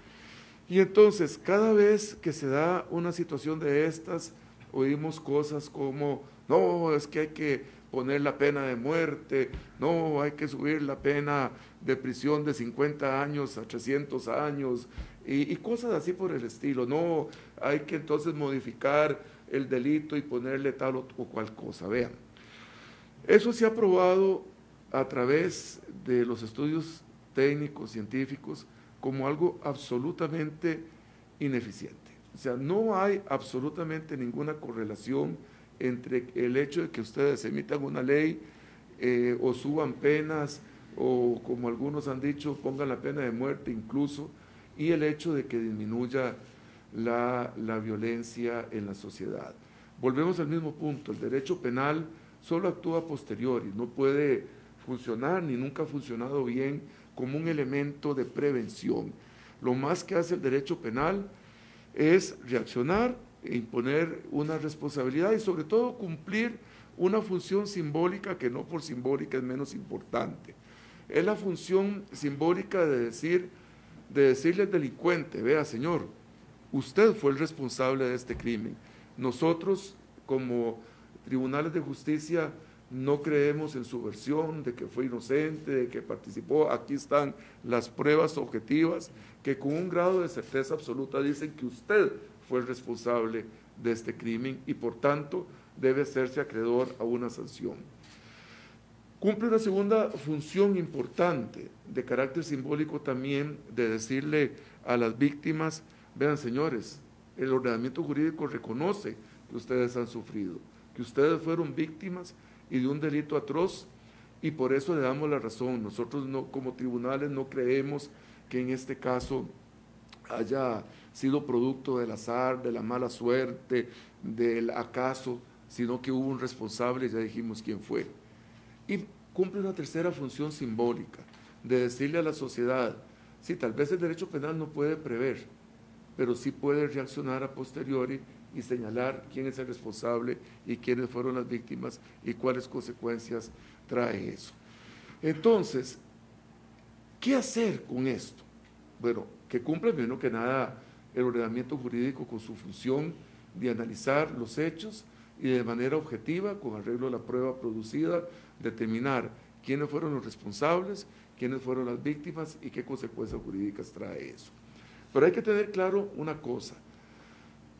Y entonces, cada vez que se da una situación de estas, oímos cosas como, no, es que hay que poner la pena de muerte, no, hay que subir la pena de prisión de 50 años a 300 años, y, cosas así por el estilo, no, hay que entonces modificar el delito y ponerle tal o, o cual cosa. Vean, eso se ha probado a través de los estudios técnicos, científicos, como algo absolutamente ineficiente. O sea, no hay absolutamente ninguna correlación entre el hecho de que ustedes emitan una ley eh, o suban penas o como algunos han dicho, pongan la pena de muerte incluso, y el hecho de que disminuya la, la violencia en la sociedad. Volvemos al mismo punto, el derecho penal solo actúa posteriori, no puede funcionar ni nunca ha funcionado bien como un elemento de prevención. Lo más que hace el derecho penal es reaccionar e imponer una responsabilidad y sobre todo cumplir una función simbólica que no por simbólica es menos importante. Es la función simbólica de decir, de decirle al delincuente, vea señor, usted fue el responsable de este crimen. Nosotros como tribunales de justicia no creemos en su versión de que fue inocente, de que participó. Aquí están las pruebas objetivas que con un grado de certeza absoluta dicen que usted fue el responsable de este crimen y por tanto debe hacerse acreedor a una sanción. Cumple una segunda función importante de carácter simbólico también de decirle a las víctimas, vean señores, el ordenamiento jurídico reconoce que ustedes han sufrido, que ustedes fueron víctimas y de un delito atroz y por eso le damos la razón. Nosotros no, como tribunales no creemos que en este caso haya sido producto del azar, de la mala suerte, del acaso, sino que hubo un responsable, ya dijimos quién fue. Y cumple una tercera función simbólica, de decirle a la sociedad, sí, tal vez el derecho penal no puede prever, pero sí puede reaccionar a posteriori y señalar quién es el responsable y quiénes fueron las víctimas y cuáles consecuencias trae eso. Entonces, ¿qué hacer con esto? Bueno, que cumpla menos que nada el ordenamiento jurídico con su función de analizar los hechos y de manera objetiva, con arreglo a la prueba producida, determinar quiénes fueron los responsables, quiénes fueron las víctimas y qué consecuencias jurídicas trae eso. Pero hay que tener claro una cosa,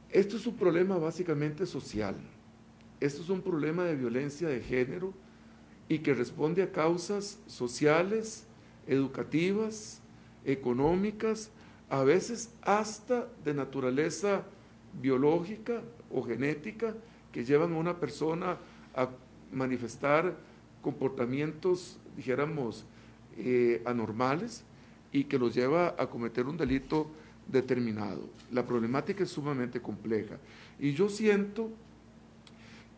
esto es un problema básicamente social, esto es un problema de violencia de género y que responde a causas sociales, educativas, económicas, a veces hasta de naturaleza biológica o genética, que llevan a una persona a manifestar comportamientos, dijéramos, eh, anormales y que los lleva a cometer un delito determinado. La problemática es sumamente compleja. Y yo siento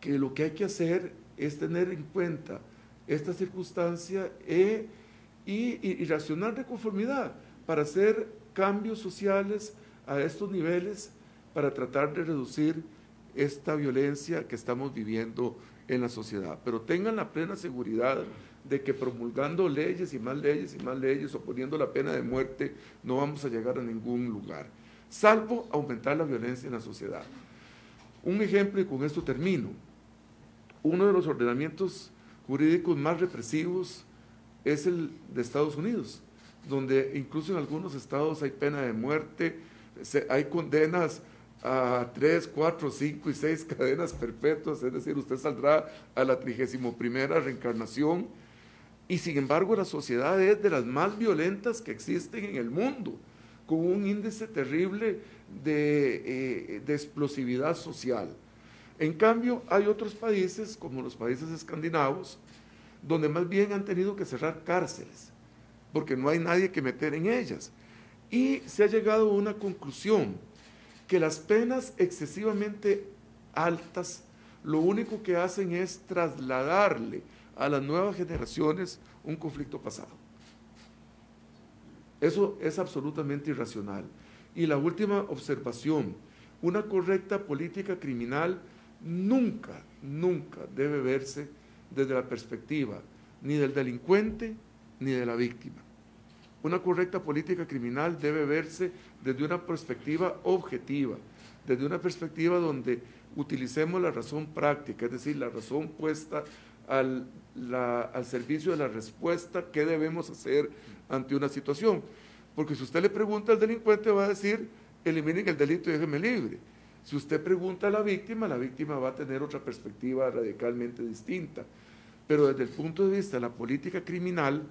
que lo que hay que hacer es tener en cuenta esta circunstancia e, y, y, reaccionar de conformidad para hacer cambios sociales a estos niveles para tratar de reducir esta violencia que estamos viviendo en la sociedad. Pero tengan la plena seguridad de que promulgando leyes y más leyes y más leyes o poniendo la pena de muerte no vamos a llegar a ningún lugar, salvo aumentar la violencia en la sociedad. Un ejemplo, y con esto termino, uno de los ordenamientos jurídicos más represivos es el de Estados Unidos, donde incluso en algunos estados hay pena de muerte, hay condenas a tres, cuatro, cinco y seis cadenas perpetuas, es decir, usted saldrá a la trigésimo primera reencarnación y sin embargo la sociedad es de las más violentas que existen en el mundo, con un índice terrible de, eh, de explosividad social. En cambio, hay otros países, como los países escandinavos, donde más bien han tenido que cerrar cárceles, porque no hay nadie que meter en ellas. Y se ha llegado a una conclusión, que las penas excesivamente altas lo único que hacen es trasladarle a las nuevas generaciones un conflicto pasado. Eso es absolutamente irracional. Y la última observación, una correcta política criminal nunca, nunca debe verse desde la perspectiva ni del delincuente ni de la víctima. Una correcta política criminal debe verse desde una perspectiva objetiva, desde una perspectiva donde utilicemos la razón práctica, es decir, la razón puesta al, servicio de la respuesta, qué debemos hacer ante una situación. Porque si usted le pregunta al delincuente, va a decir, eliminen el delito y déjenme libre. Si usted pregunta a la víctima, la víctima va a tener otra perspectiva radicalmente distinta. Pero desde el punto de vista de la política criminal,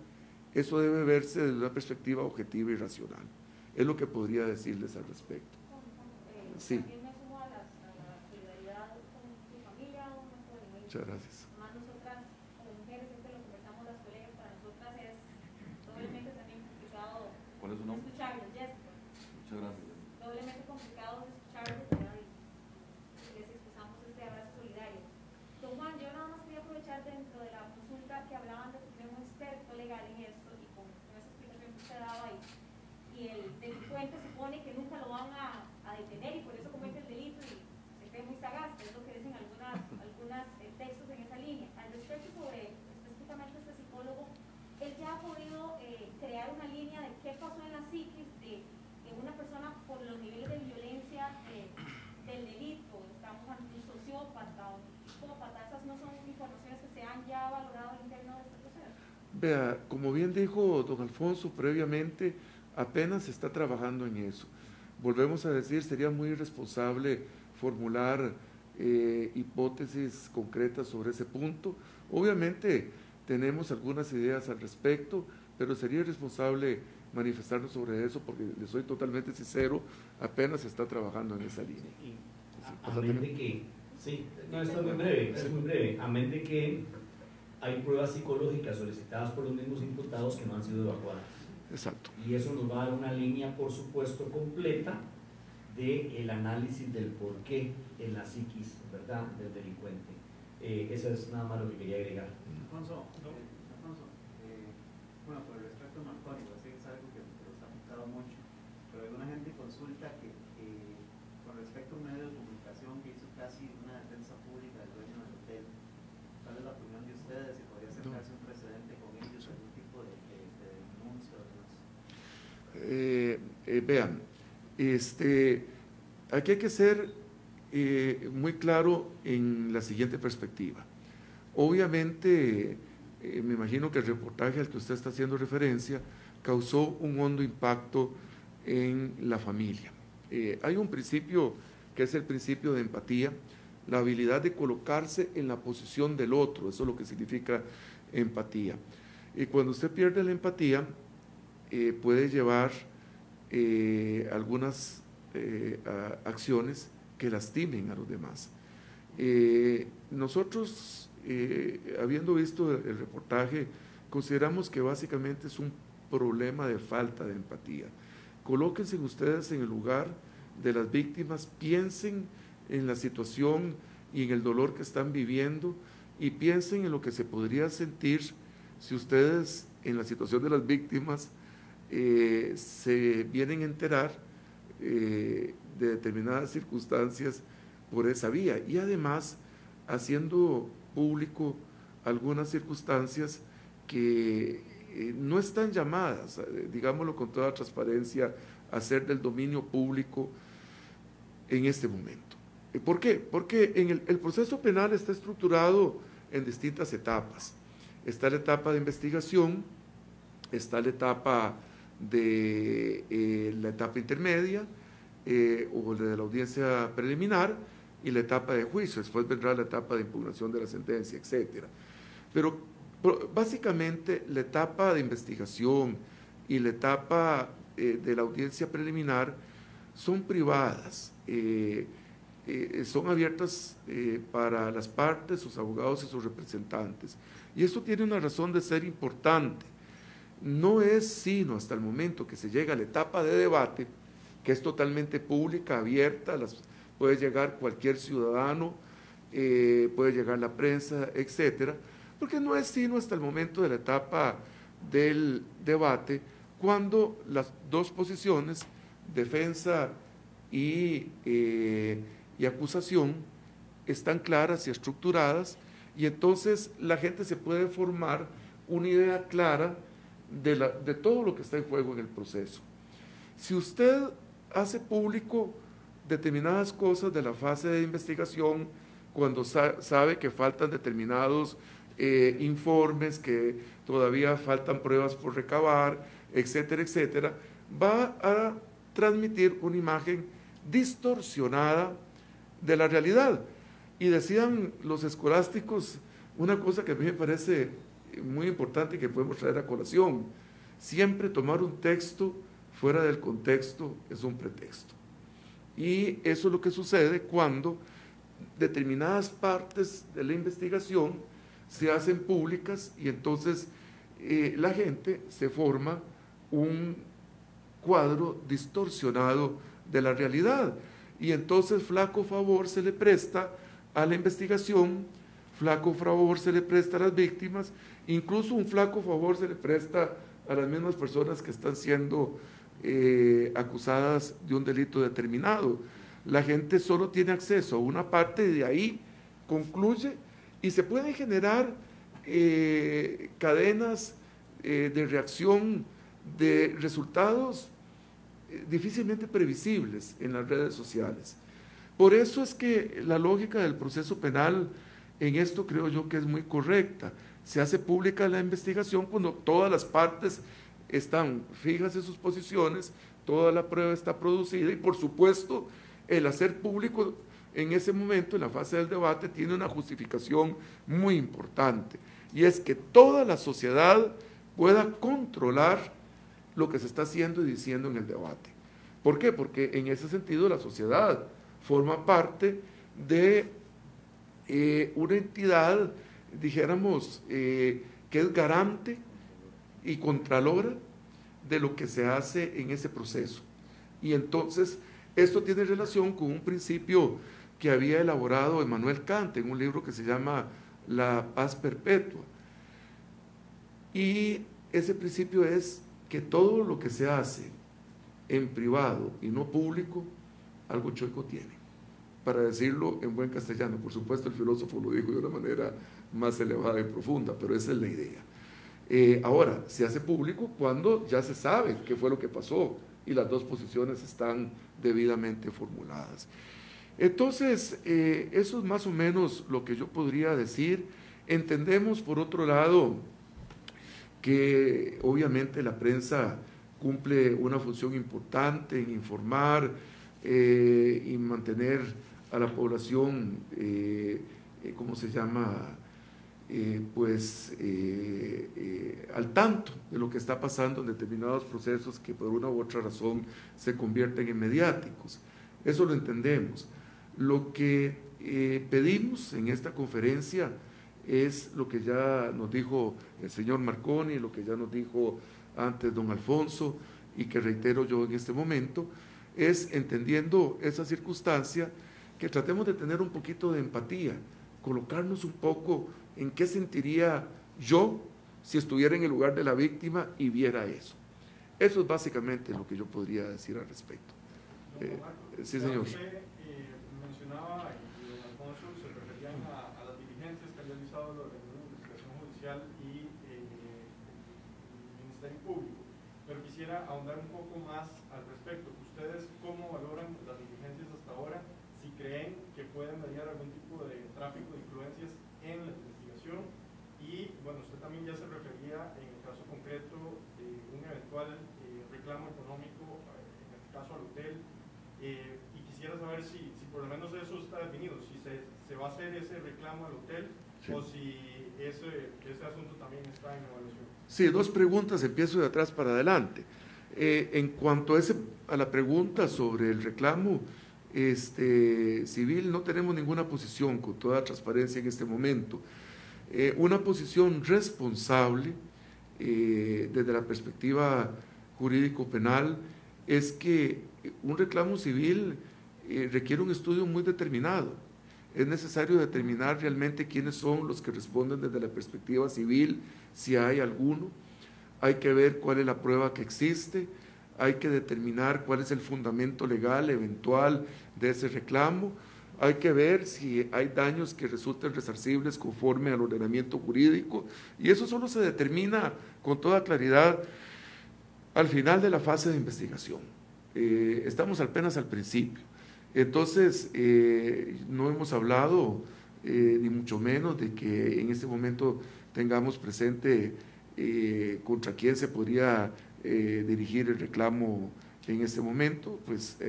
eso debe verse desde una perspectiva objetiva y racional. Es lo que podría decirles al respecto. Sí. También me sumo a, las- a la solidaridad con su familia, un momento de Muchas gracias. Además, nosotras, como mujeres, siempre lo conversamos las colegas, para nosotras es doblemente también complicado ¿Cuál es su nombre? Muchas gracias. Doblemente complicado escucharles, ¿verdad? Y les expresamos este abrazo solidario. Don Juan, yo nada más quería aprovechar dentro de la consulta que hablaban de tener un experto legal en esto y con, con esa explicación que usted daba ahí. Y el delincuente supone que nunca lo van a, a detener y por eso comete el delito y se cree muy sagaz, que es lo que dicen algunas, algunas eh, textos en esa línea. Al respecto sobre específicamente este psicólogo, él ya ha podido eh, crear una línea de qué pasó en la psiquis de, de una persona por los niveles de violencia eh, del delito, estamos ante un sociópata, un psicópata, esas no son informaciones que se han ya valorado al interno de este proceso. Vea, como bien dijo don Alfonso previamente, apenas se está trabajando en eso. Volvemos a decir, sería muy irresponsable formular eh, hipótesis concretas sobre ese punto. Obviamente tenemos algunas ideas al respecto, pero sería irresponsable manifestarnos sobre eso porque le soy totalmente sincero, apenas se está trabajando en esa línea. Y a- Amén de que, sí, no, esto es muy breve, es muy breve. Amén de que hay pruebas psicológicas solicitadas por los mismos imputados que no han sido evacuadas. Exacto. Y eso nos va a dar una línea, por supuesto, completa del el análisis del por qué en la psiquis, ¿verdad?, del delincuente. Eh, eso es nada más lo que quería agregar. Alfonso, eh, Alfonso, eh, bueno, por el yo sé que es algo que, nos ha afectado mucho, pero alguna gente consulta que con respecto a un medio de comunicación que hizo casi una defensa pública del dueño del hotel, ¿cuál es la opinión de ustedes? ¿Se podría acercarse un precedente con ellos, algún tipo de, de, de denuncia o demás? Eh, eh, vean, este, aquí hay que ser eh, muy claro en la siguiente perspectiva. Obviamente, me imagino que el reportaje al que usted está haciendo referencia causó un hondo impacto en la familia. Hay un principio que es el principio de empatía, la habilidad de colocarse en la posición del otro, eso es lo que significa empatía. Y cuando usted pierde la empatía, eh, puede llevar eh, algunas eh, acciones que lastimen a los demás. Nosotros, habiendo visto el reportaje, consideramos que básicamente es un problema de falta de empatía. Colóquense ustedes en el lugar de las víctimas, piensen en la situación y en el dolor que están viviendo y piensen en lo que se podría sentir si ustedes en la situación de las víctimas eh, se vienen a enterar eh, de determinadas circunstancias por esa vía y además haciendo público algunas circunstancias que eh, no están llamadas, digámoslo con toda transparencia, a ser del dominio público en este momento. ¿Y ¿Por qué? Porque en el, el proceso penal está estructurado en distintas etapas. Está la etapa de investigación, está la etapa de eh, la etapa intermedia eh, o de la audiencia preliminar y la etapa de juicio. Después vendrá la etapa de impugnación de la sentencia, etcétera. Pero básicamente la etapa de investigación y la etapa eh, de la audiencia preliminar son privadas, eh, eh, son abiertas eh, para las partes, sus abogados y sus representantes. Y esto tiene una razón de ser importante. No es sino hasta el momento que se llega a la etapa de debate, que es totalmente pública, abierta, las, puede llegar cualquier ciudadano, eh, puede llegar la prensa, etcétera, porque no es sino hasta el momento de la etapa del debate cuando las dos posiciones, defensa y, eh, y acusación, están claras y estructuradas y entonces la gente se puede formar una idea clara de, todo lo que está en juego en el proceso. Si usted hace público determinadas cosas de la fase de investigación cuando sa- sabe que faltan determinados eh, informes, que todavía faltan pruebas por recabar, etcétera, etcétera, va a transmitir una imagen distorsionada de la realidad. Y decían los escolásticos una cosa que a mí me parece muy importante que podemos traer a colación. Siempre tomar un texto fuera del contexto es un pretexto. Y eso es lo que sucede cuando determinadas partes de la investigación se hacen públicas y entonces eh, la gente se forma un cuadro distorsionado de la realidad. Y entonces flaco favor se le presta a la investigación, flaco favor se le presta a las víctimas, incluso un flaco favor se le presta a las mismas personas que están siendo eh, acusadas de un delito determinado. La gente solo tiene acceso a una parte de ahí concluye y se pueden generar eh, cadenas eh, de reacción de resultados difícilmente previsibles en las redes sociales. Por eso es que la lógica del proceso penal en esto creo yo que es muy correcta. Se hace pública la investigación cuando todas las partes están fijas en sus posiciones, toda la prueba está producida y por supuesto el hacer público en ese momento, en la fase del debate, tiene una justificación muy importante y es que toda la sociedad pueda controlar lo que se está haciendo y diciendo en el debate. ¿Por qué? Porque en ese sentido la sociedad forma parte de eh, una entidad, dijéramos, eh, que es garante y contralora de lo que se hace en ese proceso. Y entonces, esto tiene relación con un principio que había elaborado Emmanuel Kant en un libro que se llama La paz perpetua. Y ese principio es que todo lo que se hace en privado y no público, algo chueco tiene. Para decirlo en buen castellano, por supuesto el filósofo lo dijo de una manera más elevada y profunda, pero esa es la idea. Eh, ahora, se hace público cuando ya se sabe qué fue lo que pasó y las dos posiciones están debidamente formuladas. Entonces, eh, eso es más o menos lo que yo podría decir. Entendemos, por otro lado, que obviamente la prensa cumple una función importante en informar eh, y mantener a la población, eh, eh, ¿cómo se llama? Eh, pues eh, al tanto de lo que está pasando en determinados procesos que por una u otra razón se convierten en mediáticos. Eso lo entendemos. Lo que pedimos en esta conferencia es lo que ya nos dijo el señor Marconi, lo que ya nos dijo antes don Alfonso y que reitero yo en este momento, es entendiendo esa circunstancia que tratemos de tener un poquito de empatía, colocarnos un poco en qué sentiría yo si estuviera en el lugar de la víctima y viera eso. Eso es básicamente lo que yo podría decir al respecto. Eh, sí, señor. Eh, mencionaba, y eh, ahondar un poco más al respecto. ¿Ustedes cómo valoran las diligencias hasta ahora? Si creen que pueden mediar algún tipo de tráfico de influencias en la investigación. Y bueno, usted también ya se refería en el caso concreto de un eventual eh, reclamo económico, eh, en este caso al hotel. Eh, y quisiera saber si, si por lo menos eso está definido, si se, se va a hacer ese reclamo al hotel Sí. o si ese, ese asunto también está en evaluación. Sí, dos preguntas, empiezo de atrás para adelante. Eh, en cuanto a, ese, a la pregunta sobre el reclamo este, civil, no tenemos ninguna posición con toda transparencia en este momento. Eh, una posición responsable eh, desde la perspectiva jurídico-penal es que un reclamo civil eh, requiere un estudio muy determinado. Es necesario determinar realmente quiénes son los que responden desde la perspectiva civil, si hay alguno. Hay que ver cuál es la prueba que existe, hay que determinar cuál es el fundamento legal eventual de ese reclamo, hay que ver si hay daños que resulten resarcibles conforme al ordenamiento jurídico, y eso solo se determina con toda claridad al final de la fase de investigación. Eh, estamos apenas al principio. Entonces, eh, no hemos hablado eh, ni mucho menos de que en este momento tengamos presente eh, contra quién se podría dirigir el reclamo en este momento, pues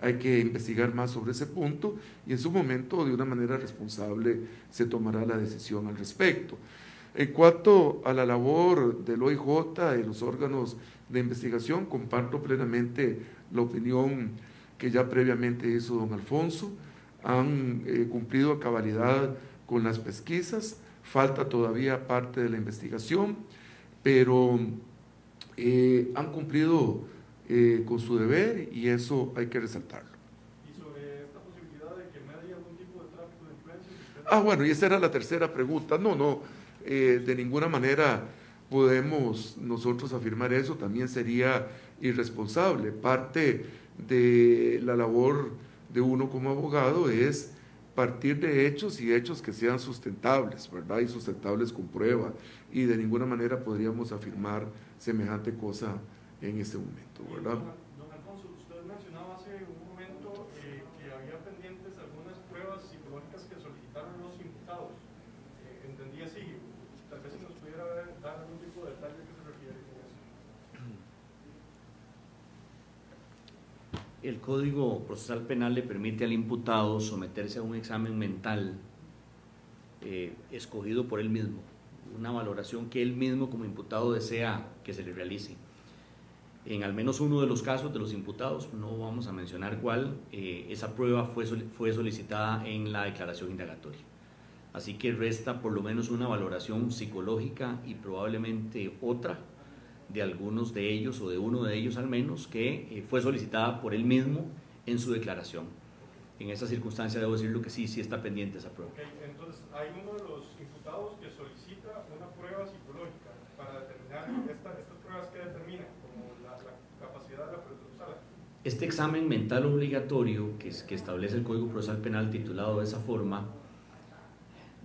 hay que investigar más sobre ese punto y en su momento de una manera responsable se tomará la decisión al respecto. En cuanto a la labor del OIJ, y los órganos de investigación, comparto plenamente la opinión que ya previamente hizo don Alfonso, han eh, cumplido a cabalidad con las pesquisas, falta todavía parte de la investigación, pero eh, han cumplido eh, con su deber y eso hay que resaltarlo. ¿Y sobre esta posibilidad de que me haya algún tipo de tráfico de influencia? Ah, bueno, y esa era la tercera pregunta. No, no, de ninguna manera podemos nosotros afirmar eso, también sería irresponsable. Parte de la labor de uno como abogado es partir de hechos y hechos que sean sustentables, ¿verdad? Y sustentables con prueba. Y de ninguna manera podríamos afirmar semejante cosa en este momento, ¿verdad? Don Alfonso, usted mencionaba hace un momento eh, que había pendientes algunas pruebas psicológicas que solicitaron los imputados. Eh, entendí así. Tal vez si nos pudiera dar algún tipo de detalle que se refiere con eso. El Código Procesal Penal le permite al imputado someterse a un examen mental eh, escogido por él mismo, una valoración que él mismo como imputado desea que se le realice. En al menos uno de los casos de los imputados, no vamos a mencionar cuál, eh, esa prueba fue, fue solicitada en la declaración indagatoria. Así que resta por lo menos una valoración psicológica y probablemente otra de algunos de ellos o de uno de ellos al menos que eh, fue solicitada por él mismo en su declaración. En esa circunstancia debo decirlo que sí, sí está pendiente esa prueba. entonces, hay uno de los imputados que solicita una prueba psicológica para determinar estas pruebas que determinan, como la, capacidad de la persona. Este examen mental obligatorio que, es, que establece el Código Procesal Penal titulado de esa forma,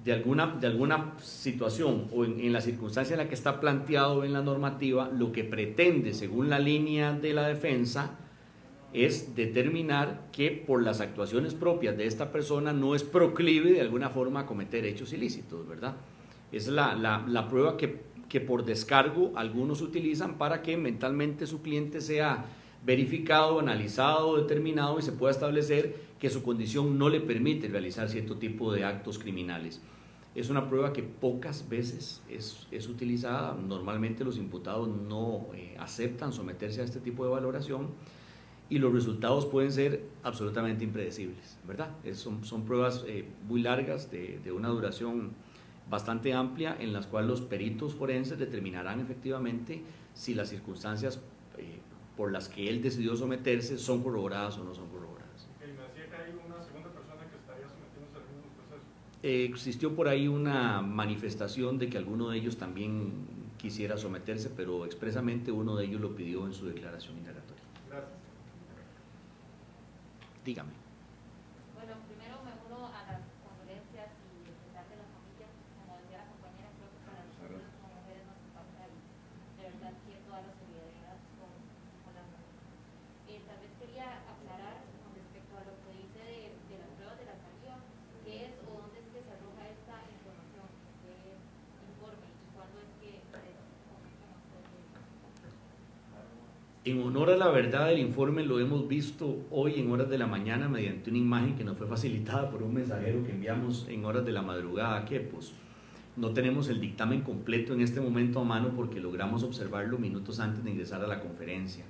de alguna, de alguna situación o en, la circunstancia en la que está planteado en la normativa, lo que pretende, según la línea de la defensa, es determinar que por las actuaciones propias de esta persona no es proclive de alguna forma a cometer hechos ilícitos, ¿verdad? Es la, la, la prueba que, que por descargo algunos utilizan para que mentalmente su cliente sea verificado, analizado, determinado y se pueda establecer que su condición no le permite realizar cierto tipo de actos criminales. Es una prueba que pocas veces es, es utilizada, normalmente los imputados no eh, aceptan someterse a este tipo de valoración y los resultados pueden ser absolutamente impredecibles, ¿verdad? son, son, pruebas eh, muy largas, de, de, una duración bastante amplia, en las cuales los peritos forenses determinarán efectivamente si las circunstancias por las que él decidió someterse son corroboradas o no son corroboradas. Eh, existió por ahí una manifestación de que alguno de ellos también quisiera someterse, pero expresamente uno de ellos lo pidió en su declaración indagatoria. Gracias. Dígame. En honor a la verdad del informe lo hemos visto hoy en horas de la mañana mediante una imagen que nos fue facilitada por un mensajero que enviamos en horas de la madrugada a Quepos. No tenemos el dictamen completo en este momento a mano porque logramos observarlo minutos antes de ingresar a la conferencia.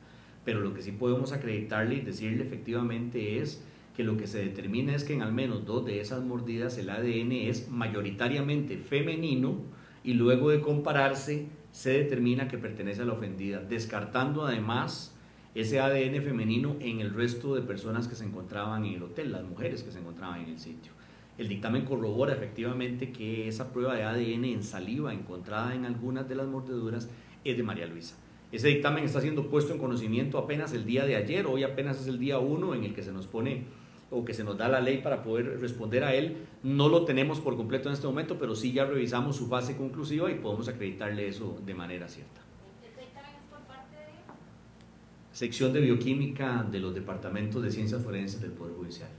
Pero lo que sí podemos acreditarle y decirle efectivamente es que lo que se determina es que en al menos dos de esas mordidas el ADN es mayoritariamente femenino y luego de compararse se determina que pertenece a la ofendida, descartando además ese ADN femenino en el resto de personas que se encontraban en el hotel, las mujeres que se encontraban en el sitio. El dictamen corrobora efectivamente que esa prueba de ADN en saliva encontrada en algunas de las mordeduras es de María Luisa. Ese dictamen está siendo puesto en conocimiento apenas el día de ayer, hoy apenas es el día 1 en el que se nos pone o que se nos da la ley para poder responder a él. No lo tenemos por completo en este momento, pero sí ya revisamos su fase conclusiva y podemos acreditarle eso de manera cierta. sección de bioquímica de los departamentos de ciencias forenses del Poder Judicial.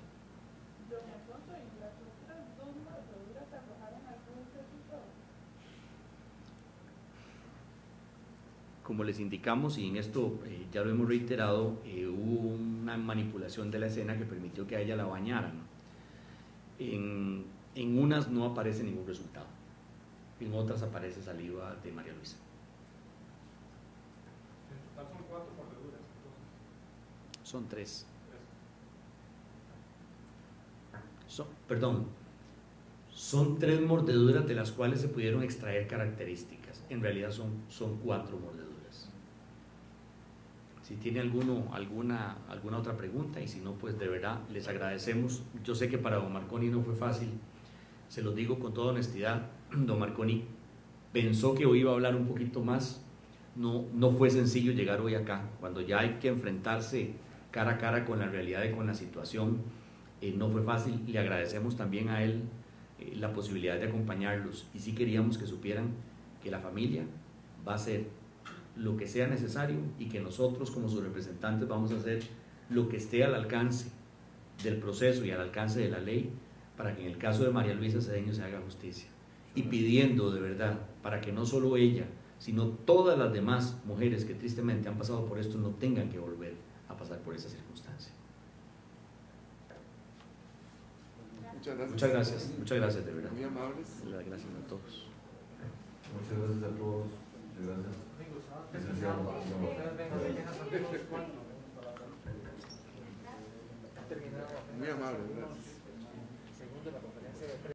Como les indicamos, y en esto eh, ya lo hemos reiterado, eh, hubo una manipulación de la escena que permitió que a ella la bañaran. En, en unas no aparece ningún resultado, en otras aparece saliva de María Luisa. En total son cuatro mordeduras. entonces, Son tres. Son- perdón, son tres mordeduras de las cuales se pudieron extraer características. En realidad son, son cuatro mordeduras. Si tiene alguno, alguna, alguna otra pregunta y si no, pues de verdad les agradecemos. Yo sé que para don Marconi no fue fácil, se lo digo con toda honestidad. Don Marconi pensó que hoy iba a hablar un poquito más. No, no fue sencillo llegar hoy acá, cuando ya hay que enfrentarse cara a cara con la realidad y con la situación. eh, no fue fácil. Le agradecemos también a él eh, la posibilidad de acompañarlos y sí queríamos que supieran que la familia va a hacer lo que sea necesario y que nosotros como sus representantes vamos a hacer lo que esté al alcance del proceso y al alcance de la ley para que en el caso de María Luisa Cedeño se haga justicia y pidiendo de verdad para que no solo ella sino todas las demás mujeres que tristemente han pasado por esto no tengan que volver a pasar por esa circunstancia. Muchas gracias. Muchas gracias, muchas gracias de verdad. Muy amables. Gracias a todos. Muchas gracias a todos. Gracias. Muy amable, gracias.